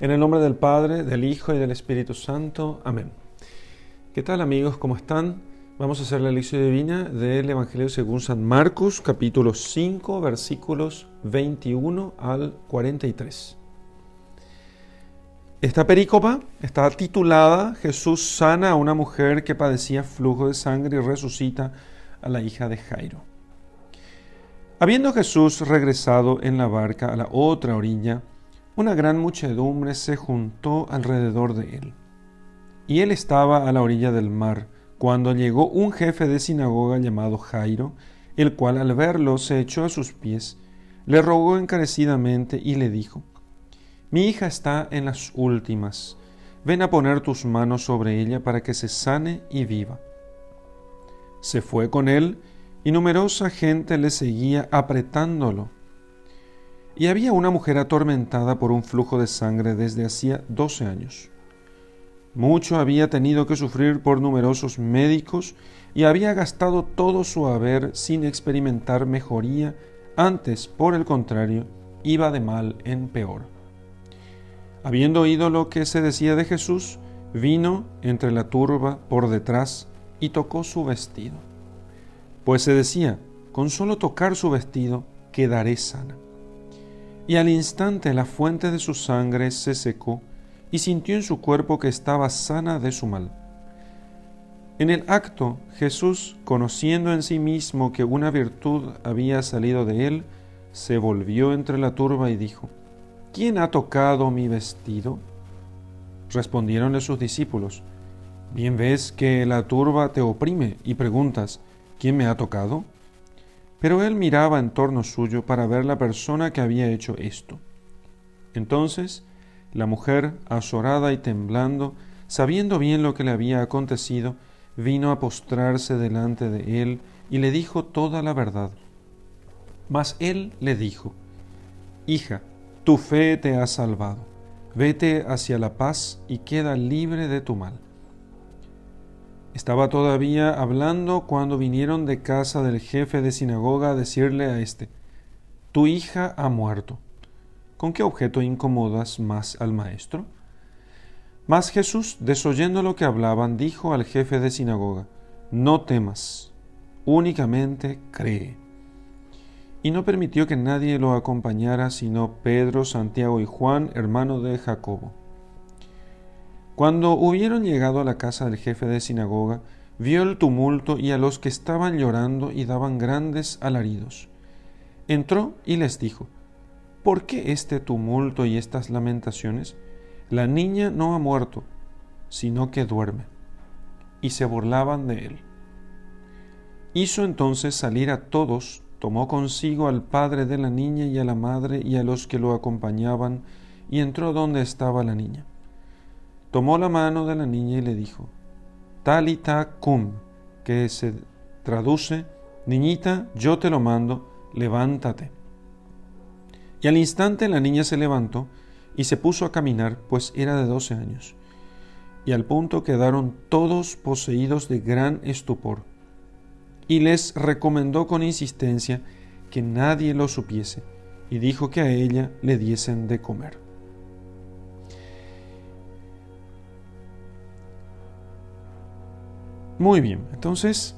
En el nombre del Padre, del Hijo y del Espíritu Santo. Amén. ¿Qué tal amigos? ¿Cómo están? Vamos a hacer la lección divina del Evangelio según San Marcos, capítulo 5, versículos 21 al 43. Esta perícopa está titulada Jesús sana a una mujer que padecía flujo de sangre y resucita a la hija de Jairo. Habiendo Jesús regresado en la barca a la otra orilla, una gran muchedumbre se juntó alrededor de él. Y él estaba a la orilla del mar, cuando llegó un jefe de sinagoga llamado Jairo, el cual al verlo se echó a sus pies, le rogó encarecidamente y le dijo, Mi hija está en las últimas, ven a poner tus manos sobre ella para que se sane y viva. Se fue con él, y numerosa gente le seguía apretándolo y había una mujer atormentada por un flujo de sangre desde hacía doce años. Mucho había tenido que sufrir por numerosos médicos y había gastado todo su haber sin experimentar mejoría, antes, por el contrario, iba de mal en peor. Habiendo oído lo que se decía de Jesús, vino entre la turba por detrás y tocó su vestido. Pues se decía, con solo tocar su vestido quedaré sana y al instante la fuente de su sangre se secó y sintió en su cuerpo que estaba sana de su mal. En el acto, Jesús, conociendo en sí mismo que una virtud había salido de él, se volvió entre la turba y dijo, ¿Quién ha tocado mi vestido? Respondieronle sus discípulos, Bien ves que la turba te oprime y preguntas, ¿quién me ha tocado? Pero él miraba en torno suyo para ver la persona que había hecho esto. Entonces la mujer, azorada y temblando, sabiendo bien lo que le había acontecido, vino a postrarse delante de él y le dijo toda la verdad. Mas él le dijo, Hija, tu fe te ha salvado, vete hacia la paz y queda libre de tu mal. Estaba todavía hablando cuando vinieron de casa del jefe de sinagoga a decirle a éste, Tu hija ha muerto. ¿Con qué objeto incomodas más al maestro? Mas Jesús, desoyendo lo que hablaban, dijo al jefe de sinagoga, No temas, únicamente cree. Y no permitió que nadie lo acompañara sino Pedro, Santiago y Juan, hermano de Jacobo. Cuando hubieron llegado a la casa del jefe de sinagoga, vio el tumulto y a los que estaban llorando y daban grandes alaridos. Entró y les dijo, ¿Por qué este tumulto y estas lamentaciones? La niña no ha muerto, sino que duerme. Y se burlaban de él. Hizo entonces salir a todos, tomó consigo al padre de la niña y a la madre y a los que lo acompañaban, y entró donde estaba la niña tomó la mano de la niña y le dijo, Talita cum, que se traduce, Niñita, yo te lo mando, levántate. Y al instante la niña se levantó y se puso a caminar, pues era de doce años. Y al punto quedaron todos poseídos de gran estupor. Y les recomendó con insistencia que nadie lo supiese, y dijo que a ella le diesen de comer. Muy bien, entonces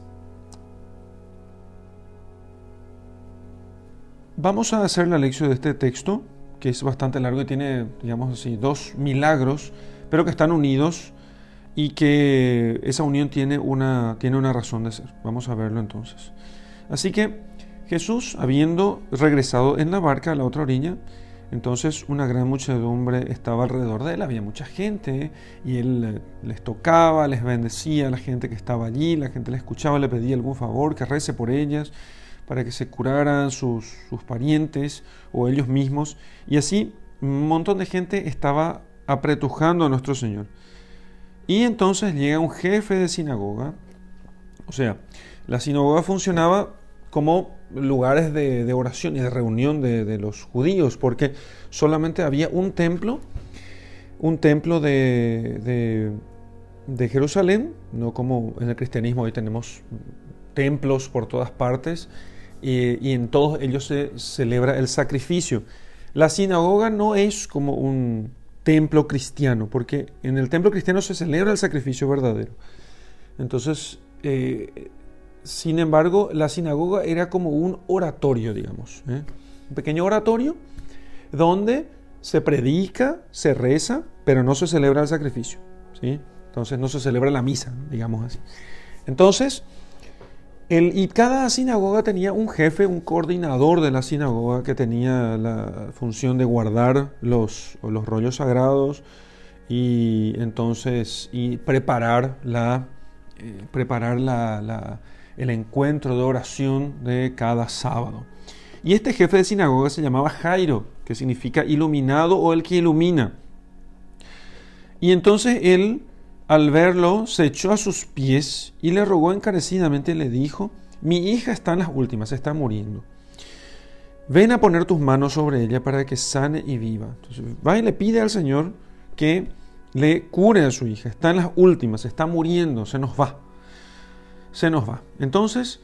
vamos a hacer la lección de este texto, que es bastante largo y tiene, digamos así, dos milagros, pero que están unidos y que esa unión tiene una, tiene una razón de ser. Vamos a verlo entonces. Así que Jesús, habiendo regresado en la barca a la otra orilla, entonces una gran muchedumbre estaba alrededor de él, había mucha gente y él eh, les tocaba, les bendecía a la gente que estaba allí, la gente le escuchaba, le pedía algún favor, que rece por ellas para que se curaran sus, sus parientes o ellos mismos. Y así un montón de gente estaba apretujando a nuestro Señor. Y entonces llega un jefe de sinagoga, o sea, la sinagoga funcionaba como lugares de, oración y de reunión de, los judíos, porque solamente había un templo, un templo de, Jerusalén, no como en el cristianismo hoy tenemos templos por todas partes y, en todos ellos se celebra el sacrificio. La sinagoga no es como un, templo cristiano, porque en el templo cristiano se celebra el sacrificio verdadero. Entonces, eh, sin embargo, la sinagoga era como un oratorio, digamos, ¿eh? un pequeño oratorio donde se predica, se reza, pero no se celebra el sacrificio. ¿sí? Entonces no se celebra la misa, digamos así. Entonces, el, y cada sinagoga tenía un jefe, un coordinador de la sinagoga que tenía la función de guardar los, los rollos sagrados y entonces y preparar, la, eh, preparar la, el encuentro de oración de cada sábado. Y este jefe de sinagoga se llamaba Jairo, que significa iluminado o el que ilumina. Y entonces él al verlo, se echó a sus pies y le rogó encarecidamente le dijo, mi hija está en las últimas, está muriendo. Ven a poner tus manos sobre ella para que sane y viva. Entonces va y le pide al Señor que le cure a su hija. Está en las últimas, está muriendo, se nos va. Se nos va. Entonces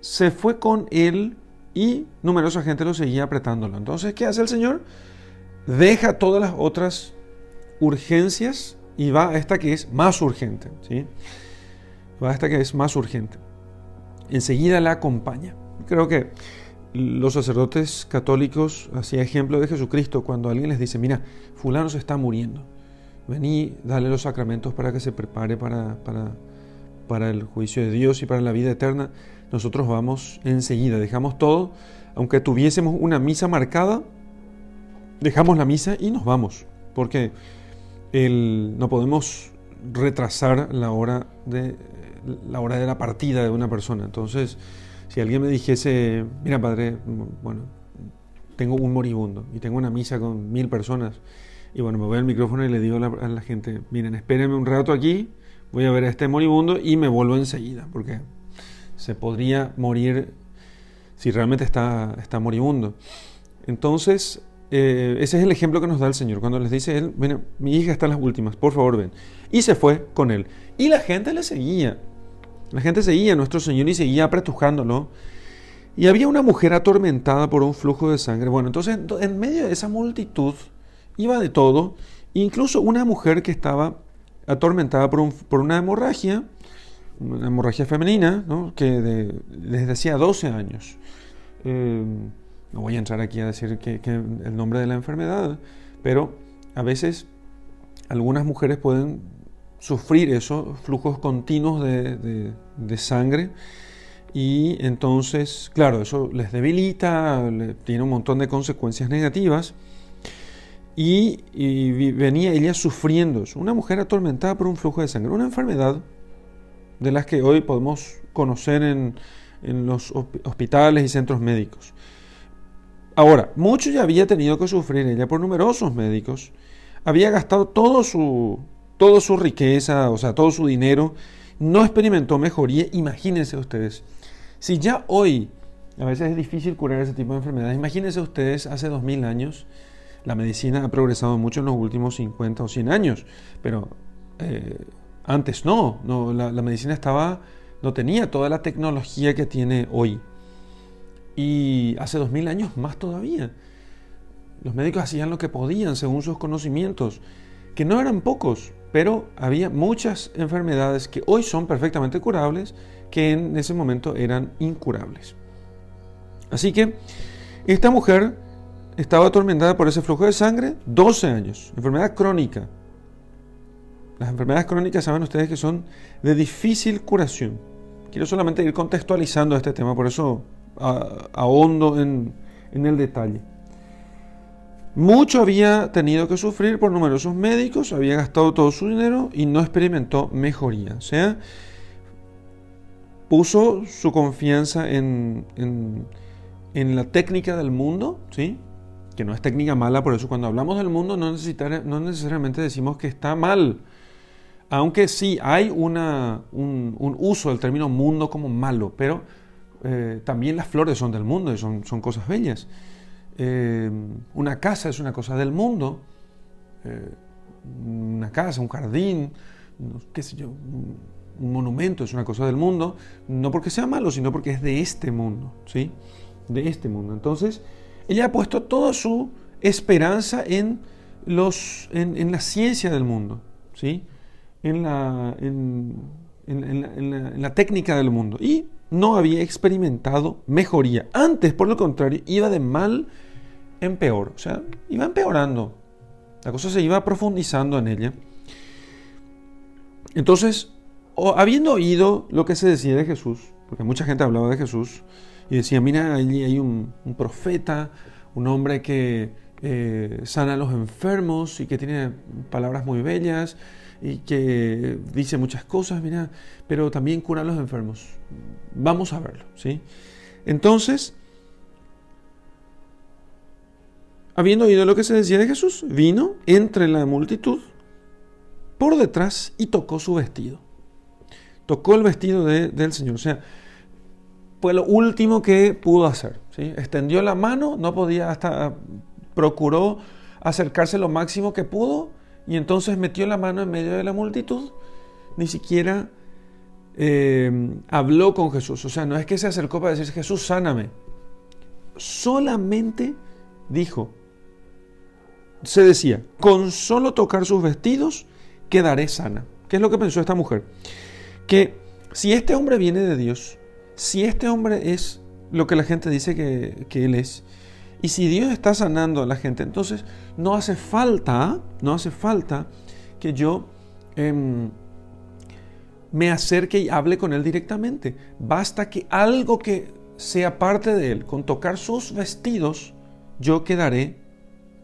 se fue con él y numerosa gente lo seguía apretándolo. Entonces, ¿qué hace el Señor? Deja todas las otras urgencias y va a esta que es más urgente. ¿sí? Va a esta que es más urgente. Enseguida la acompaña. Creo que los sacerdotes católicos hacían ejemplo de Jesucristo cuando alguien les dice, mira, fulano se está muriendo. Vení, dale los sacramentos para que se prepare para, para el juicio de Dios y para la vida eterna. Nosotros vamos enseguida, dejamos todo, aunque tuviésemos una misa marcada, dejamos la misa y nos vamos. Porque no podemos retrasar la hora, de, la hora de la partida de una persona. Entonces, si alguien me dijese, mira padre, bueno, tengo un moribundo y tengo una misa con mil personas, y bueno, me voy al micrófono y le digo a la, a la gente, miren, espérenme un rato aquí, voy a ver a este moribundo y me vuelvo enseguida, porque se podría morir si realmente está, está moribundo. Entonces, eh, ese es el ejemplo que nos da el Señor cuando les dice él, bueno, mi hija está en las últimas, por favor ven. Y se fue con él. Y la gente le seguía. La gente seguía a nuestro Señor y seguía apretujándolo. Y había una mujer atormentada por un flujo de sangre. Bueno, entonces en medio de esa multitud iba de todo, incluso una mujer que estaba atormentada por, por una hemorragia, una hemorragia femenina, que desde hacía 12 años. Eh, no voy a entrar aquí a decir que, el nombre de la enfermedad, pero a veces algunas mujeres pueden sufrir esos flujos continuos de, sangre y entonces, claro, eso les debilita, tiene un montón de consecuencias negativas. Y, venía ella sufriendo, una mujer atormentada por un flujo de sangre, una enfermedad de las que hoy podemos conocer en, en los hospitales y centros médicos. Ahora, mucho ya había tenido que sufrir ella por numerosos médicos. Había gastado todo su, toda su riqueza, o sea, todo su dinero. No experimentó mejoría. Imagínense ustedes. Si ya hoy, a veces es difícil curar ese tipo de enfermedades, imagínense ustedes hace 2000 años. La medicina ha progresado mucho en los últimos 50 o 100 años, pero eh, antes no, no la, medicina estaba, no tenía toda la tecnología que tiene hoy. Y hace dos mil años más todavía. Los médicos hacían lo que podían según sus conocimientos, que no eran pocos, pero había muchas enfermedades que hoy son perfectamente curables, que en ese momento eran incurables. Así que esta mujer estaba atormentada por ese flujo de sangre 12 años, enfermedad crónica. Las enfermedades crónicas saben ustedes que son de difícil curación. Quiero solamente ir contextualizando este tema, por eso ahondo en, en el detalle. Mucho había tenido que sufrir por numerosos médicos, había gastado todo su dinero y no experimentó mejoría. O sea, puso su confianza en, en, en, la técnica del mundo, ¿sí? Que no es técnica mala, por eso cuando hablamos del mundo no, no necesariamente decimos que está mal. Aunque sí hay una, un, uso del término mundo como malo, pero eh, también las flores son del mundo y son, son cosas bellas. Eh, una casa es una cosa del mundo. Eh, una casa, un jardín, qué sé yo, un monumento es una cosa del mundo, no porque sea malo, sino porque es de este mundo, ¿sí? De este mundo. Entonces, ella ha puesto toda su esperanza en los, en, la ciencia del mundo, ¿sí? en, la, en, la, técnica del mundo. Y no había experimentado mejoría. Antes, por el contrario, iba de mal en peor. O sea, iba empeorando. La cosa se iba profundizando en ella. Entonces, habiendo oído lo que se decía de Jesús, porque mucha gente hablaba de Jesús y decía, mira, allí hay un, profeta, un hombre que eh, sana a los enfermos y que tiene palabras muy bellas y que dice muchas cosas, mira, pero también cura a los enfermos. Vamos a verlo, ¿sí? Entonces, habiendo oído lo que se decía de Jesús, vino entre la multitud por detrás y tocó su vestido. Tocó el vestido del Señor. O sea, fue lo último que pudo hacer. Extendió la mano, no podía hasta procuró acercarse lo máximo que pudo y entonces metió la mano en medio de la multitud. Ni siquiera eh, habló con Jesús. O sea, no es que se acercó para decir, Jesús, sáname. Solamente dijo, se decía, con solo tocar sus vestidos, quedaré sana. ¿Qué es lo que pensó esta mujer? Que si este hombre viene de Dios, si este hombre es lo que la gente dice que, él es, y si Dios está sanando a la gente, entonces no hace falta, no hace falta que yo em, me acerque y hable con él directamente. Basta que algo que sea parte de él, con tocar sus vestidos, yo quedaré,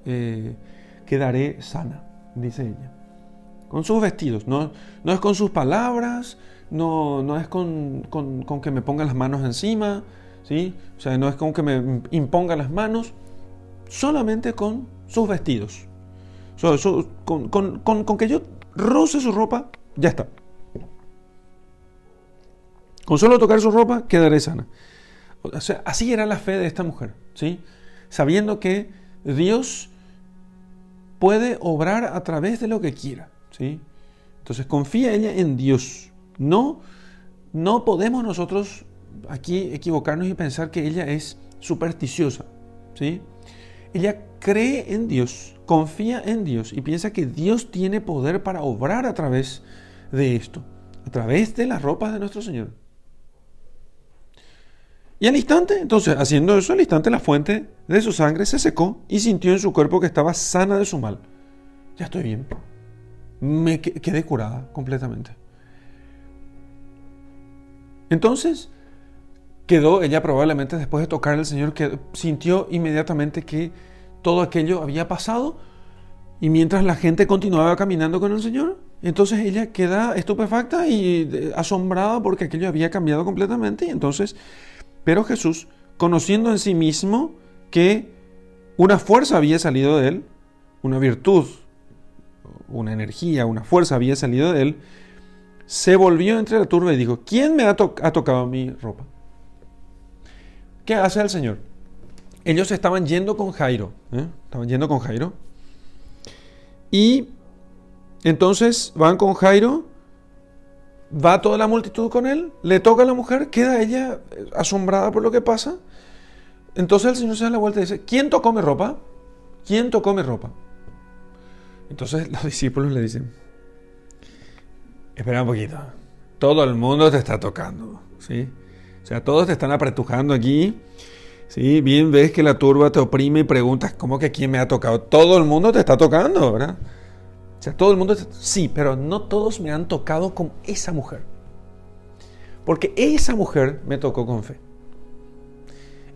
eh, quedaré sana, dice ella con sus vestidos, no, no es con sus palabras, no, no es con, que me ponga las manos encima, ¿sí? o sea, no es con que me imponga las manos, solamente con sus vestidos. con, con, que yo roce su ropa, ya está. Con solo tocar su ropa, quedaré sana. Así era la fe de esta mujer, ¿sí? Sabiendo que Dios puede obrar a través de lo que quiera. ¿sí? Entonces confía ella en Dios. No, no podemos nosotros aquí equivocarnos y pensar que ella es supersticiosa. ¿sí? Ella cree en Dios, confía en Dios y piensa que Dios tiene poder para obrar a través de esto, a través de las ropas de nuestro Señor. Y al instante, entonces, haciendo eso, al instante la fuente de su sangre se secó y sintió en su cuerpo que estaba sana de su mal. Ya estoy bien me quedé curada completamente. Entonces, quedó, ella probablemente después de tocar al Señor, que sintió inmediatamente que todo aquello había pasado y mientras la gente continuaba caminando con el Señor, entonces ella queda estupefacta y eh, asombrada porque aquello había cambiado completamente y entonces, pero Jesús, conociendo en sí mismo que una fuerza había salido de él, una virtud una energía, una fuerza había salido de él, se volvió entre la turba y dijo, ¿quién me ha, tocado mi ropa? ¿Qué hace el Señor? Ellos estaban yendo con Jairo, ¿eh? estaban yendo con Jairo. Y entonces van con Jairo, va toda la multitud con él, le toca a la mujer, queda ella eh, asombrada por lo que pasa. Entonces el Señor se da la vuelta y dice, ¿quién tocó mi ropa? ¿Quién tocó mi ropa? Entonces los discípulos le dicen, espera un poquito, todo el mundo te está tocando, ¿sí? O sea, todos te están apretujando aquí, ¿sí? Bien ves que la turba te oprime y preguntas, ¿cómo que quién me ha tocado? Todo el mundo te está tocando, ¿verdad? O sea, todo el mundo, sí, pero no todos me han tocado con esa mujer. Porque esa mujer me tocó con fe.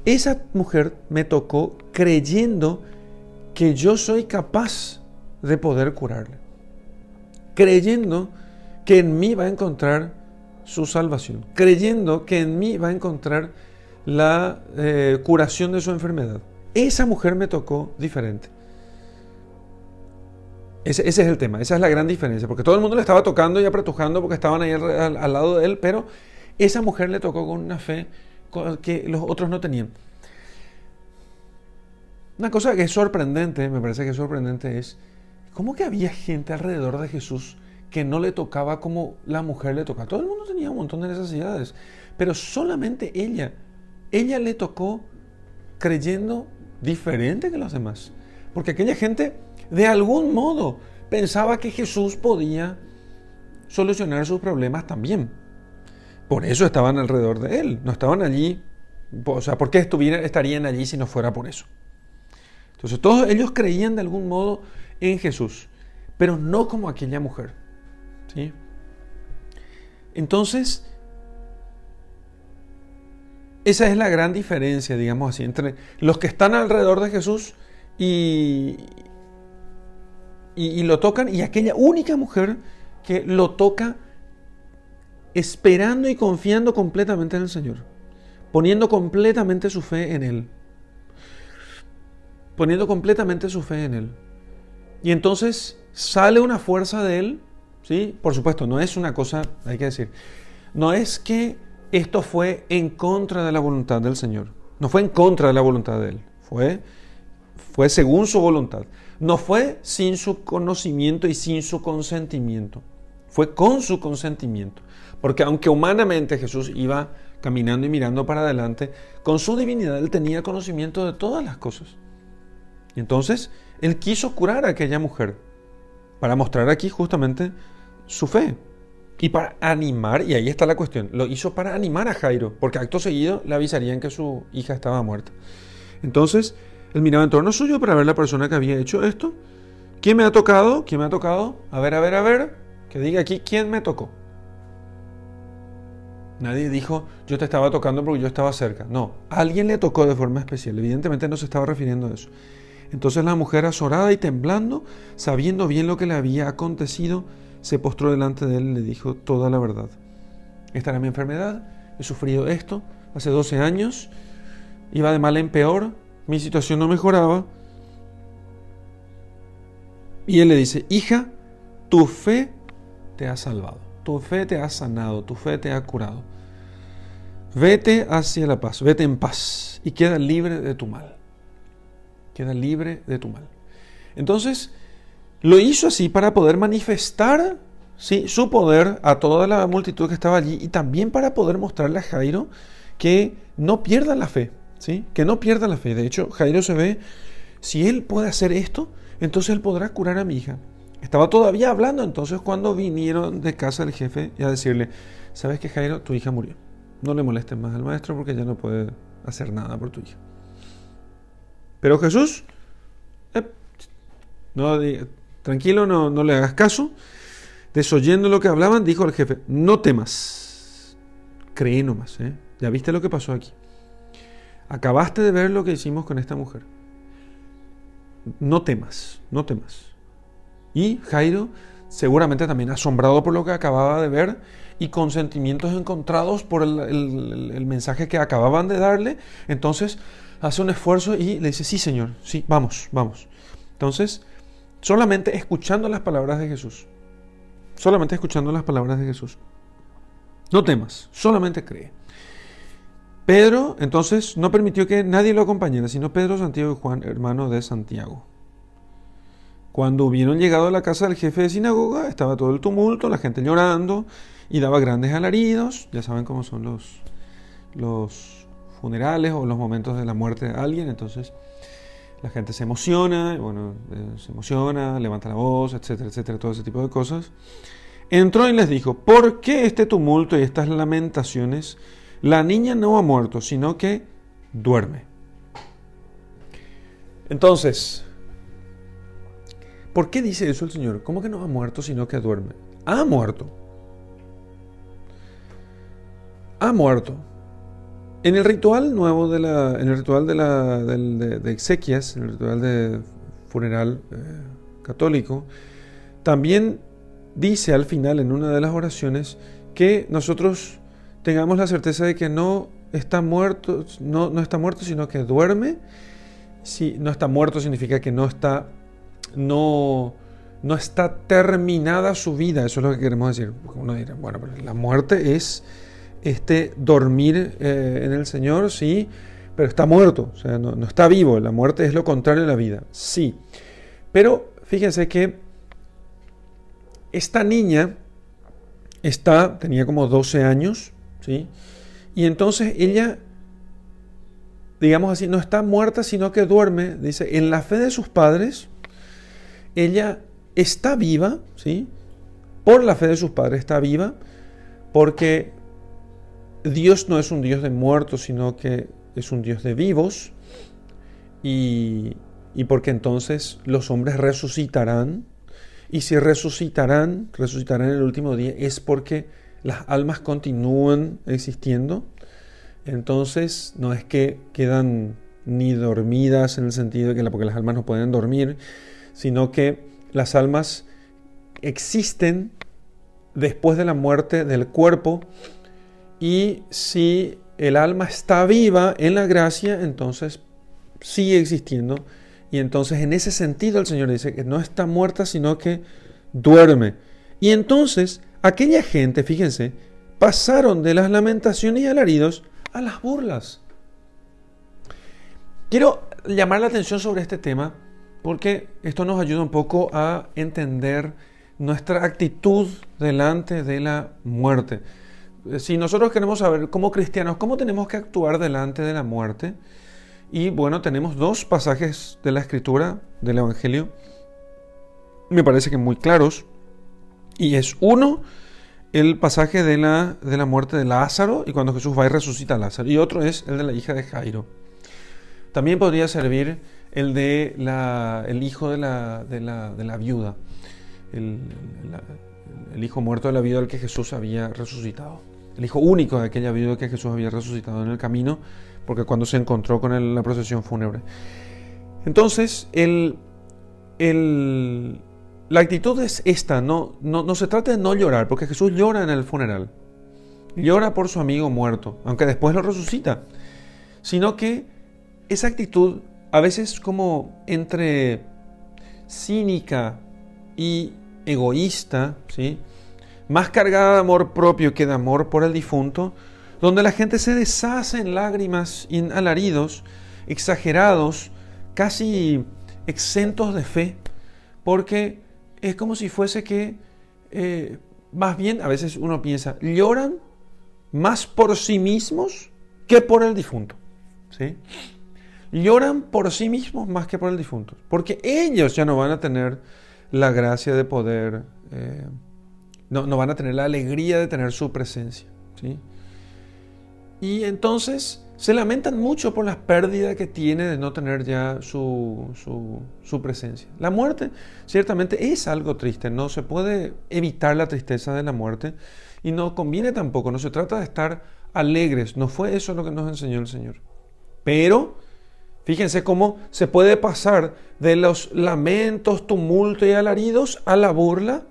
Esa mujer me tocó creyendo que yo soy capaz de poder curarle, creyendo que en mí va a encontrar su salvación, creyendo que en mí va a encontrar la eh, curación de su enfermedad. Esa mujer me tocó diferente. Ese, es el tema, esa es la gran diferencia, porque todo el mundo le estaba tocando y apretujando porque estaban ahí al, al lado de él, pero esa mujer le tocó con una fe que los otros no tenían. Una cosa que es sorprendente, me parece que es sorprendente, es ¿Cómo que había gente alrededor de Jesús que no le tocaba como la mujer le tocaba? Todo el mundo tenía un montón de necesidades, pero solamente ella, ella le tocó creyendo diferente que los demás. Porque aquella gente de algún modo pensaba que Jesús podía solucionar sus problemas también. Por eso estaban alrededor de él, no estaban allí, o sea, ¿por qué estarían allí si no fuera por eso? Entonces todos ellos creían de algún modo en Jesús, pero no como aquella mujer. Entonces, esa es la gran diferencia, digamos así, entre los que están alrededor de Jesús y, y, lo tocan y aquella única mujer que lo toca esperando y confiando completamente en el Señor, poniendo completamente su fe en Él, poniendo completamente su fe en Él. Y entonces sale una fuerza de Él, ¿sí? Por supuesto, no es una cosa, hay que decir, no es que esto fue en contra de la voluntad del Señor, no fue en contra de la voluntad de Él, fue, fue según su voluntad. No fue sin su conocimiento y sin su consentimiento. Fue con su consentimiento. Porque aunque humanamente Jesús iba caminando y mirando para adelante, con su divinidad él tenía conocimiento de todas las cosas. Y entonces él quiso curar a aquella mujer para mostrar aquí justamente su fe. Y para animar, y ahí está la cuestión, lo hizo para animar a Jairo, porque acto seguido le avisarían que su hija estaba muerta. Entonces, él miraba en torno suyo para ver la persona que había hecho esto. ¿Quién me ha tocado? ¿Quién me ha tocado? A ver, a ver, a ver. Que diga aquí quién me tocó. Nadie dijo, yo te estaba tocando porque yo estaba cerca. No, alguien le tocó de forma especial. Evidentemente no se estaba refiriendo a eso. Entonces la mujer, azorada y temblando, sabiendo bien lo que le había acontecido, se postró delante de él y le dijo toda la verdad. Esta era mi enfermedad, he sufrido esto hace 12 años, iba de mal en peor, mi situación no mejoraba. Y él le dice, hija, tu fe te ha salvado, tu fe te ha sanado, tu fe te ha curado. Vete hacia la paz, vete en paz y queda libre de tu mal. Queda libre de tu mal. Entonces, lo hizo así para poder manifestar ¿sí? su poder a toda la multitud que estaba allí y también para poder mostrarle a Jairo que no pierda la fe. Que no pierda la fe. De hecho, Jairo se ve, si él puede hacer esto, entonces él podrá curar a mi hija. Estaba todavía hablando entonces cuando vinieron de casa del jefe y a decirle, ¿sabes que Jairo, tu hija murió? No le molestes más al maestro porque ya no puede hacer nada por tu hija. Pero Jesús, eh, no, tranquilo, no, no le hagas caso. Desoyendo lo que hablaban, dijo al jefe, no temas, cree nomás. ¿eh? Ya viste lo que pasó aquí. Acabaste de ver lo que hicimos con esta mujer. No temas, no temas. Y Jairo, seguramente también asombrado por lo que acababa de ver y con sentimientos encontrados por el, mensaje que acababan de darle, entonces hace un esfuerzo y le dice, sí Señor, sí, vamos, vamos. Entonces, solamente escuchando las palabras de Jesús, solamente escuchando las palabras de Jesús, no temas, solamente cree. Pedro entonces no permitió que nadie lo acompañara, sino Pedro, Santiago y Juan, hermano de Santiago. Cuando hubieron llegado a la casa del jefe de sinagoga, estaba todo el tumulto, la gente llorando y daba grandes alaridos. Ya saben cómo son los, los funerales o los momentos de la muerte de alguien. Entonces la gente se emociona, bueno, eh, se emociona, levanta la voz, etcétera, etcétera, todo ese tipo de cosas. Entró y les dijo, ¿por qué este tumulto y estas lamentaciones? La niña no ha muerto, sino que duerme. Entonces, ¿por qué dice eso el Señor? ¿Cómo que no ha muerto, sino que duerme? Ha muerto. Ha muerto. En el ritual nuevo de la, en el ritual de, la, de, exequias, en el ritual de funeral eh, católico, también dice al final en una de las oraciones que nosotros tengamos la certeza de que no está muerto, no, no está muerto, sino que duerme. Si no está muerto significa que no está, no, no está terminada su vida. Eso es lo que queremos decir. Uno dirá, bueno, pero la muerte es este dormir eh, en el Señor, sí, pero está muerto, o sea, no, no está vivo. La muerte es lo contrario de la vida, sí. Pero fíjense que esta niña está, tenía como 12 años, y entonces ella, digamos así, no está muerta, sino que duerme, dice, en la fe de sus padres, ella está viva, ¿sí? Por la fe de sus padres está viva, porque Dios no es un Dios de muertos, sino que es un Dios de vivos, y, y porque entonces los hombres resucitarán, y si resucitarán, resucitarán en el último día, es porque las almas continúan existiendo. Entonces, no es que quedan ni dormidas en el sentido de que porque las almas no pueden dormir, sino que las almas existen después de la muerte del cuerpo y si el alma está viva en la gracia, entonces sigue existiendo y entonces en ese sentido el Señor dice que no está muerta, sino que duerme. Y entonces aquella gente, fíjense, pasaron de las lamentaciones y alaridos a las burlas. Quiero llamar la atención sobre este tema porque esto nos ayuda un poco a entender nuestra actitud delante de la muerte. Si nosotros queremos saber como cristianos cómo tenemos que actuar delante de la muerte, y bueno, tenemos dos pasajes de la escritura del Evangelio, me parece que muy claros, y es uno, el pasaje de la, de la muerte de Lázaro y cuando Jesús va y resucita a Lázaro, y otro es el de la hija de Jairo. También podría servir el de la, el hijo de la, de la, viuda, el, el, hijo muerto de la viuda al que Jesús había resucitado, el hijo único de aquella viuda que Jesús había resucitado en el camino porque cuando se encontró con la procesión fúnebre. Entonces, el, la actitud es esta, no, no, se trata de no llorar, porque Jesús llora en el funeral, llora por su amigo muerto, aunque después lo resucita, sino que esa actitud a veces como entre cínica y egoísta, ¿sí? Más cargada de amor propio que de amor por el difunto, donde la gente se deshace en lágrimas y en alaridos exagerados, casi exentos de fe, porque es como si fuese que, eh, más bien, a veces uno piensa, lloran más por sí mismos que por el difunto. ¿sí? Lloran por sí mismos más que por el difunto, porque ellos ya no van a tener la gracia de poder, eh, no, no, van a tener la alegría de tener su presencia. ¿sí? Y entonces se lamentan mucho por las pérdidas que tiene de no tener ya su, su, presencia. La muerte ciertamente es algo triste, no se puede evitar la tristeza de la muerte y no conviene tampoco, no se trata de estar alegres, no fue eso lo que nos enseñó el Señor. Pero fíjense cómo se puede pasar de los lamentos, tumultos y alaridos a la burla,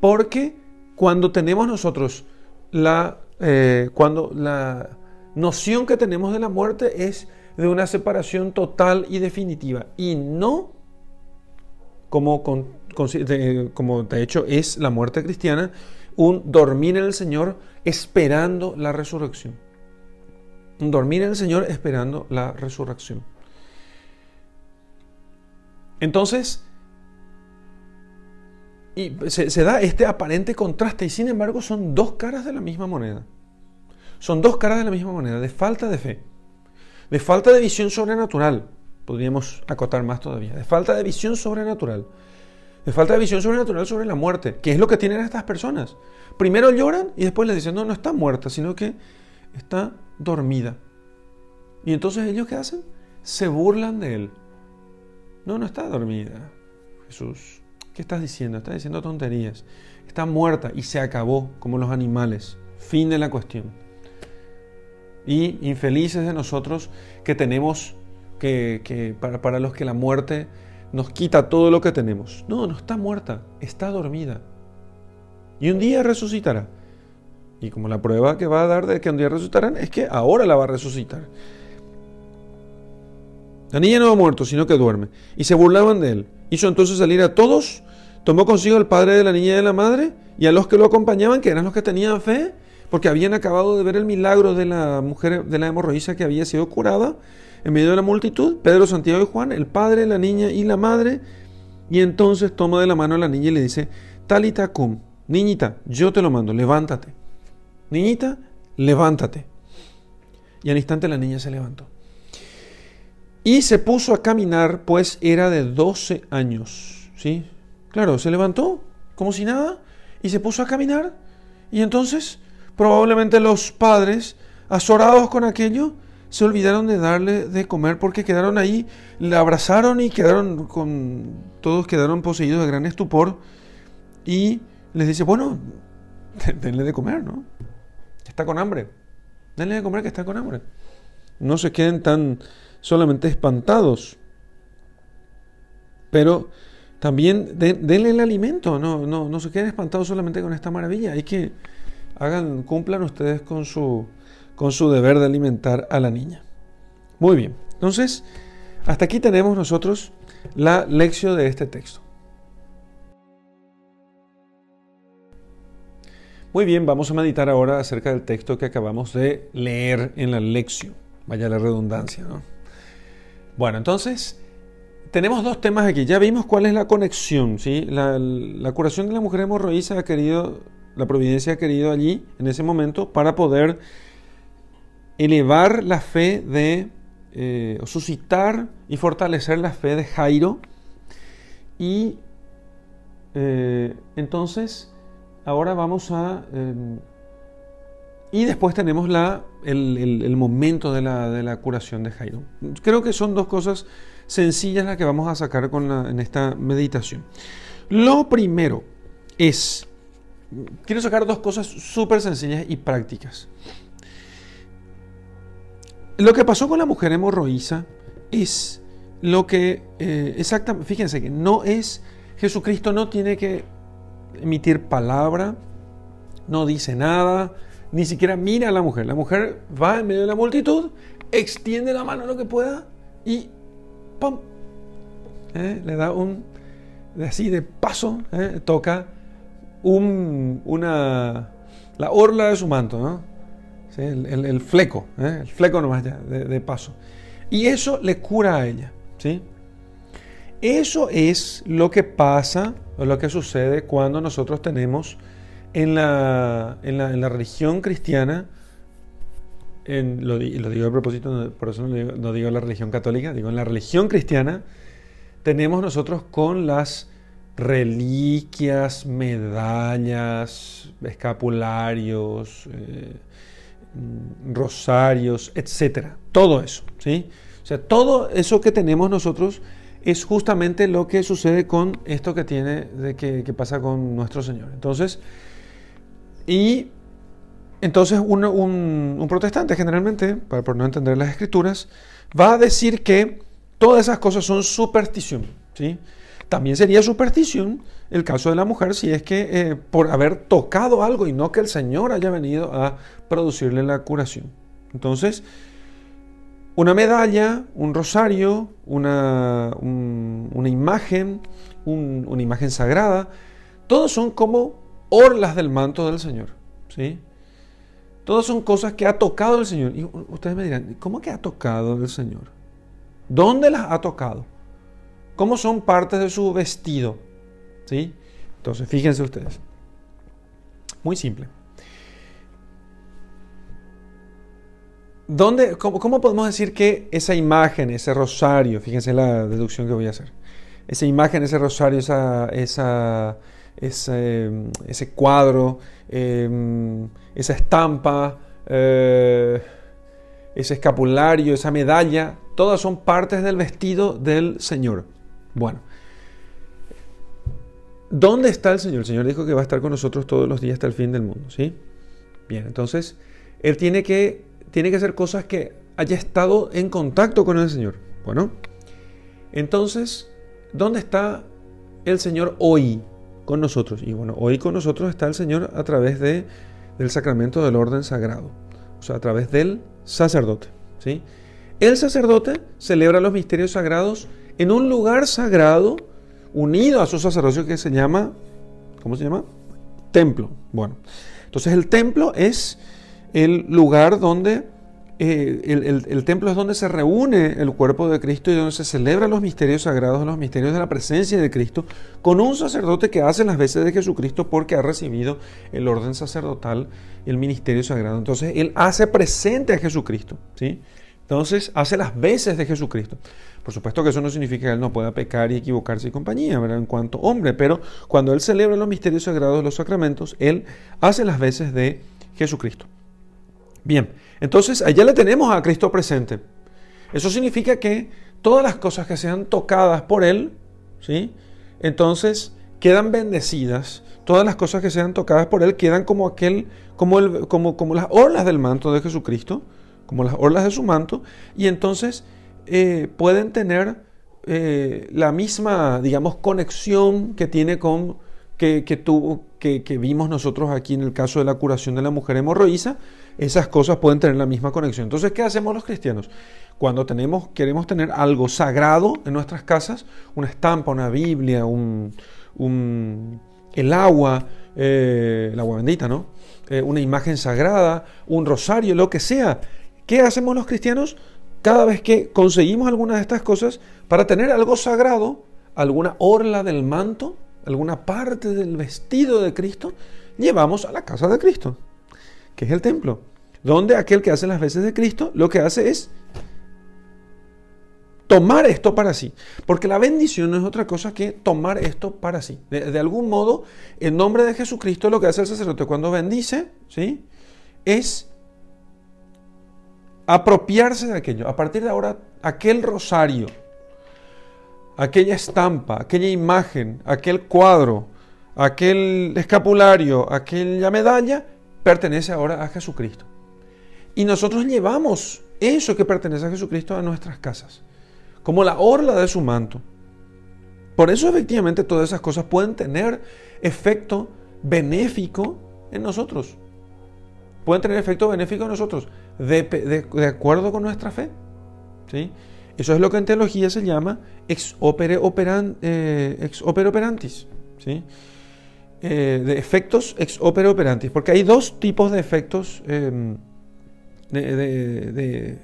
porque cuando tenemos nosotros la eh, cuando la noción que tenemos de la muerte es de una separación total y definitiva y no como, de, como de hecho es la muerte cristiana, un dormir en el Señor esperando la resurrección. Un dormir en el Señor esperando la resurrección. Entonces, y se, da este aparente contraste y sin embargo son dos caras de la misma moneda. Son dos caras de la misma moneda, de falta de fe, de falta de visión sobrenatural, podríamos acotar más todavía, de falta de visión sobrenatural, de falta de visión sobrenatural sobre la muerte, que es lo que tienen estas personas. Primero lloran y después les dicen, no, no está muerta, sino que está dormida. Y entonces ellos qué hacen? Se burlan de él. No, no está dormida, Jesús. ¿Qué estás diciendo? Estás diciendo tonterías. Está muerta y se acabó, como los animales. Fin de la cuestión. Y infelices de nosotros que tenemos que, para, para los que la muerte nos quita todo lo que tenemos. No, no está muerta, está dormida. Y un día resucitará. Y como la prueba que va a dar de que un día resucitarán es que ahora la va a resucitar. La niña no ha muerto, sino que duerme. Y se burlaban de él. Hizo entonces salir a todos, tomó consigo al padre de la niña y de la madre, y a los que lo acompañaban, que eran los que tenían fe, porque habían acabado de ver el milagro de la mujer de la hemorroísa que había sido curada en medio de la multitud, Pedro, Santiago y Juan, el padre, la niña y la madre, y entonces toma de la mano a la niña y le dice, Talita cum, niñita, yo te lo mando, levántate. Niñita, levántate. Y al instante la niña se levantó. Y se puso a caminar, pues era de 12 años. ¿sí? Claro, se levantó como si nada y se puso a caminar. Y entonces, probablemente los padres, azorados con aquello, se olvidaron de darle de comer porque quedaron ahí, le abrazaron y quedaron con, todos quedaron poseídos de gran estupor. Y les dice, bueno, denle de comer, ¿no? Está con hambre. Denle de comer que está con hambre. No se queden tan solamente espantados. Pero también denle el alimento, no, no, no se queden espantados solamente con esta maravilla. Hay que hagan, cumplan ustedes con su, con su deber de alimentar a la niña. Muy bien, entonces, hasta aquí tenemos nosotros la lección de este texto. Muy bien, vamos a meditar ahora acerca del texto que acabamos de leer en la lección. Vaya la redundancia, ¿no? Bueno, entonces, tenemos dos temas aquí. Ya vimos cuál es la conexión, ¿sí? La, curación de la mujer hemorroísa ha querido, la providencia ha querido allí, en ese momento, para poder elevar la fe de, eh, suscitar y fortalecer la fe de Jairo. Y eh, entonces, ahora vamos a... Em, y después tenemos la, el, momento de la, de la, curación de Jairo. Creo que son dos cosas sencillas las que vamos a sacar con en esta meditación. Lo primero es, quiero sacar dos cosas súper sencillas y prácticas. Lo que pasó con la mujer hemorroísa es lo que, eh, exactamente, fíjense que no es, Jesucristo no tiene que emitir palabra, no dice nada, ni siquiera mira a la mujer. La mujer va en medio de la multitud, extiende la mano lo que pueda y ¡pum! ¿Eh? Le da un, así de paso, ¿eh? toca un, una, la orla de su manto, ¿no? el, fleco, ¿eh? el fleco nomás ya, de, paso. Y eso le cura a ella, ¿sí? Eso es lo que pasa o lo que sucede cuando nosotros tenemos en la, en la, en la religión cristiana lo, digo a propósito, por eso no digo, la religión católica, digo en la religión cristiana, tenemos nosotros con las reliquias, medallas, escapularios, eh, rosarios, etcétera, todo eso, ¿sí? O sea, todo eso que tenemos nosotros es justamente lo que sucede con esto que tiene, de que, que pasa con nuestro Señor. Entonces, y entonces un, protestante generalmente, para, por no entender las escrituras, va a decir que todas esas cosas son superstición. ¿sí? También sería superstición el caso de la mujer si es que eh, por haber tocado algo y no que el Señor haya venido a producirle la curación. Entonces, una medalla, un rosario, una, una imagen, una imagen sagrada, todos son como orlas del manto del Señor. ¿sí? Todas son cosas que ha tocado el Señor. Y ustedes me dirán, ¿cómo que ha tocado el Señor? ¿Dónde las ha tocado? ¿Cómo son partes de su vestido? ¿Sí? Entonces, fíjense ustedes. Muy simple. ¿Dónde, cómo, podemos decir que esa imagen, ese rosario, fíjense la deducción que voy a hacer, esa imagen, ese rosario, esa, esa, ese cuadro, Em, esa estampa, eh, ese escapulario, esa medalla, todas son partes del vestido del Señor. Bueno, ¿dónde está el Señor? El Señor dijo que va a estar con nosotros todos los días hasta el fin del mundo, ¿sí? Bien, entonces, Él tiene que, tiene que hacer cosas que haya estado en contacto con el Señor. Bueno, entonces, ¿dónde está el Señor hoy? Con nosotros. Y bueno, hoy con nosotros está el Señor a través de, del sacramento del orden sagrado, o sea, a través del sacerdote. ¿sí? El sacerdote celebra los misterios sagrados en un lugar sagrado unido a su sacerdocio que se llama, ¿cómo se llama? Templo. Bueno, entonces el templo es el lugar donde eh, el, templo es donde se reúne el cuerpo de Cristo y donde se celebran los misterios sagrados, los misterios de la presencia de Cristo, con un sacerdote que hace las veces de Jesucristo porque ha recibido el orden sacerdotal, el ministerio sagrado. Entonces, Él hace presente a Jesucristo. ¿sí? Entonces hace las veces de Jesucristo. Por supuesto que eso no significa que él no pueda pecar y equivocarse y compañía, ¿verdad? En cuanto hombre, pero cuando él celebra los misterios sagrados los sacramentos, él hace las veces de Jesucristo. Bien, entonces allá le tenemos a Cristo presente. Eso significa que todas las cosas que sean tocadas por él, ¿sí? Entonces quedan bendecidas. Todas las cosas que sean tocadas por él quedan como aquel, como, el, como, como las orlas del manto de Jesucristo, como las orlas de su manto, y entonces eh, pueden tener eh, la misma, digamos, conexión que tiene con que, que, vimos nosotros aquí en el caso de la curación de la mujer hemorroísa, esas cosas pueden tener la misma conexión. Entonces, ¿qué hacemos los cristianos? Cuando tenemos, queremos tener algo sagrado en nuestras casas, una estampa, una Biblia, un, el agua, eh, el agua bendita, ¿no? una imagen sagrada, un rosario, lo que sea. ¿Qué hacemos los cristianos? cada vez que conseguimos alguna de estas cosas, para tener algo sagrado, alguna orla del manto, alguna parte del vestido de Cristo, llevamos a la casa de Cristo, que es el templo, donde aquel que hace las veces de Cristo lo que hace es tomar esto para sí. Porque la bendición no es otra cosa que tomar esto para sí. De, algún modo, en nombre de Jesucristo, lo que hace el sacerdote cuando bendice, ¿sí? Es apropiarse de aquello. A partir de ahora, aquel rosario, aquella estampa, aquella imagen, aquel cuadro, aquel escapulario, aquella medalla, pertenece ahora a Jesucristo. Y nosotros llevamos eso que pertenece a Jesucristo a nuestras casas, como la orla de su manto. Por eso efectivamente todas esas cosas pueden tener efecto benéfico en nosotros pueden tener efecto benéfico en nosotros, de, acuerdo con nuestra fe. ¿sí? Eso es lo que en teología se llama ex opere, eh, operantis. ¿sí? Eh, de efectos ex opere operantis, porque hay dos tipos de efectos, em, de,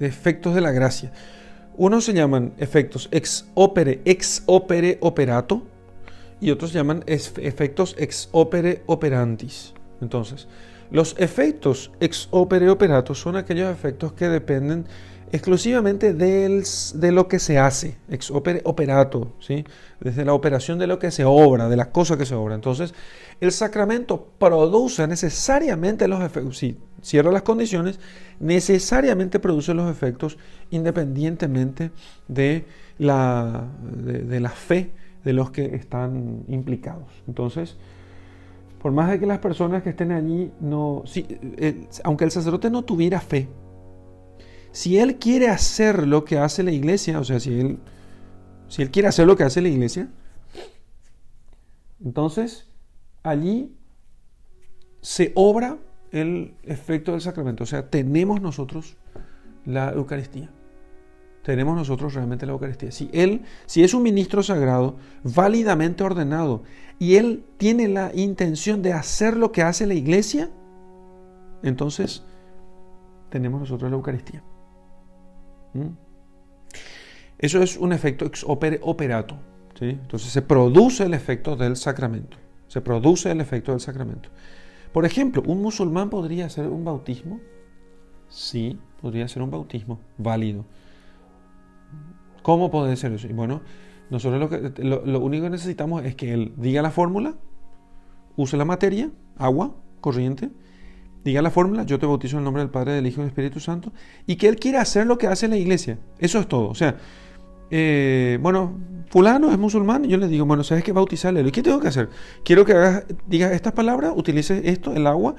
efectos de la gracia. Uno se llaman efectos ex opere, ex opere operato, y otros se llaman efectos ex opere operantis. Entonces, los efectos ex opere operato son aquellos efectos que dependen exclusivamente de lo que se hace, ex operato, ¿sí? desde la operación de lo que se obra, de la cosa que se obra. Entonces, el sacramento produce necesariamente los efectos, si cierra las condiciones, necesariamente produce los efectos independientemente de la, de la fe de los que están implicados. Entonces, por más de que las personas que estén allí no, si, eh, aunque el sacerdote no tuviera fe, si él quiere hacer lo que hace la iglesia, o sea, si él, si él quiere hacer lo que hace la iglesia, entonces allí se obra el efecto del sacramento, o sea, tenemos nosotros la Eucaristía tenemos nosotros realmente la Eucaristía. Si Él, si es un ministro sagrado, válidamente ordenado, y Él tiene la intención de hacer lo que hace la iglesia, entonces tenemos nosotros la Eucaristía. ¿Mm? Eso es un efecto ex opere operato. ¿sí? Entonces se produce el efecto del sacramento. Se produce el efecto del sacramento. Por ejemplo, ¿un musulmán podría hacer un bautismo? Sí, podría ser un bautismo válido. ¿Cómo puede ser eso? Y bueno, nosotros lo, que, lo, único que necesitamos es que él diga la fórmula, use la materia, agua, corriente, diga la fórmula, yo te bautizo en el nombre del Padre, del Hijo y del Espíritu Santo, y que él quiera hacer lo que hace la iglesia. Eso es todo. O sea, eh, bueno, fulano es musulmán, y yo le digo, bueno, ¿sabes qué? Bautizarle. ¿Y qué tengo que hacer? Quiero que hagas, digas estas palabras, utilices esto, el agua,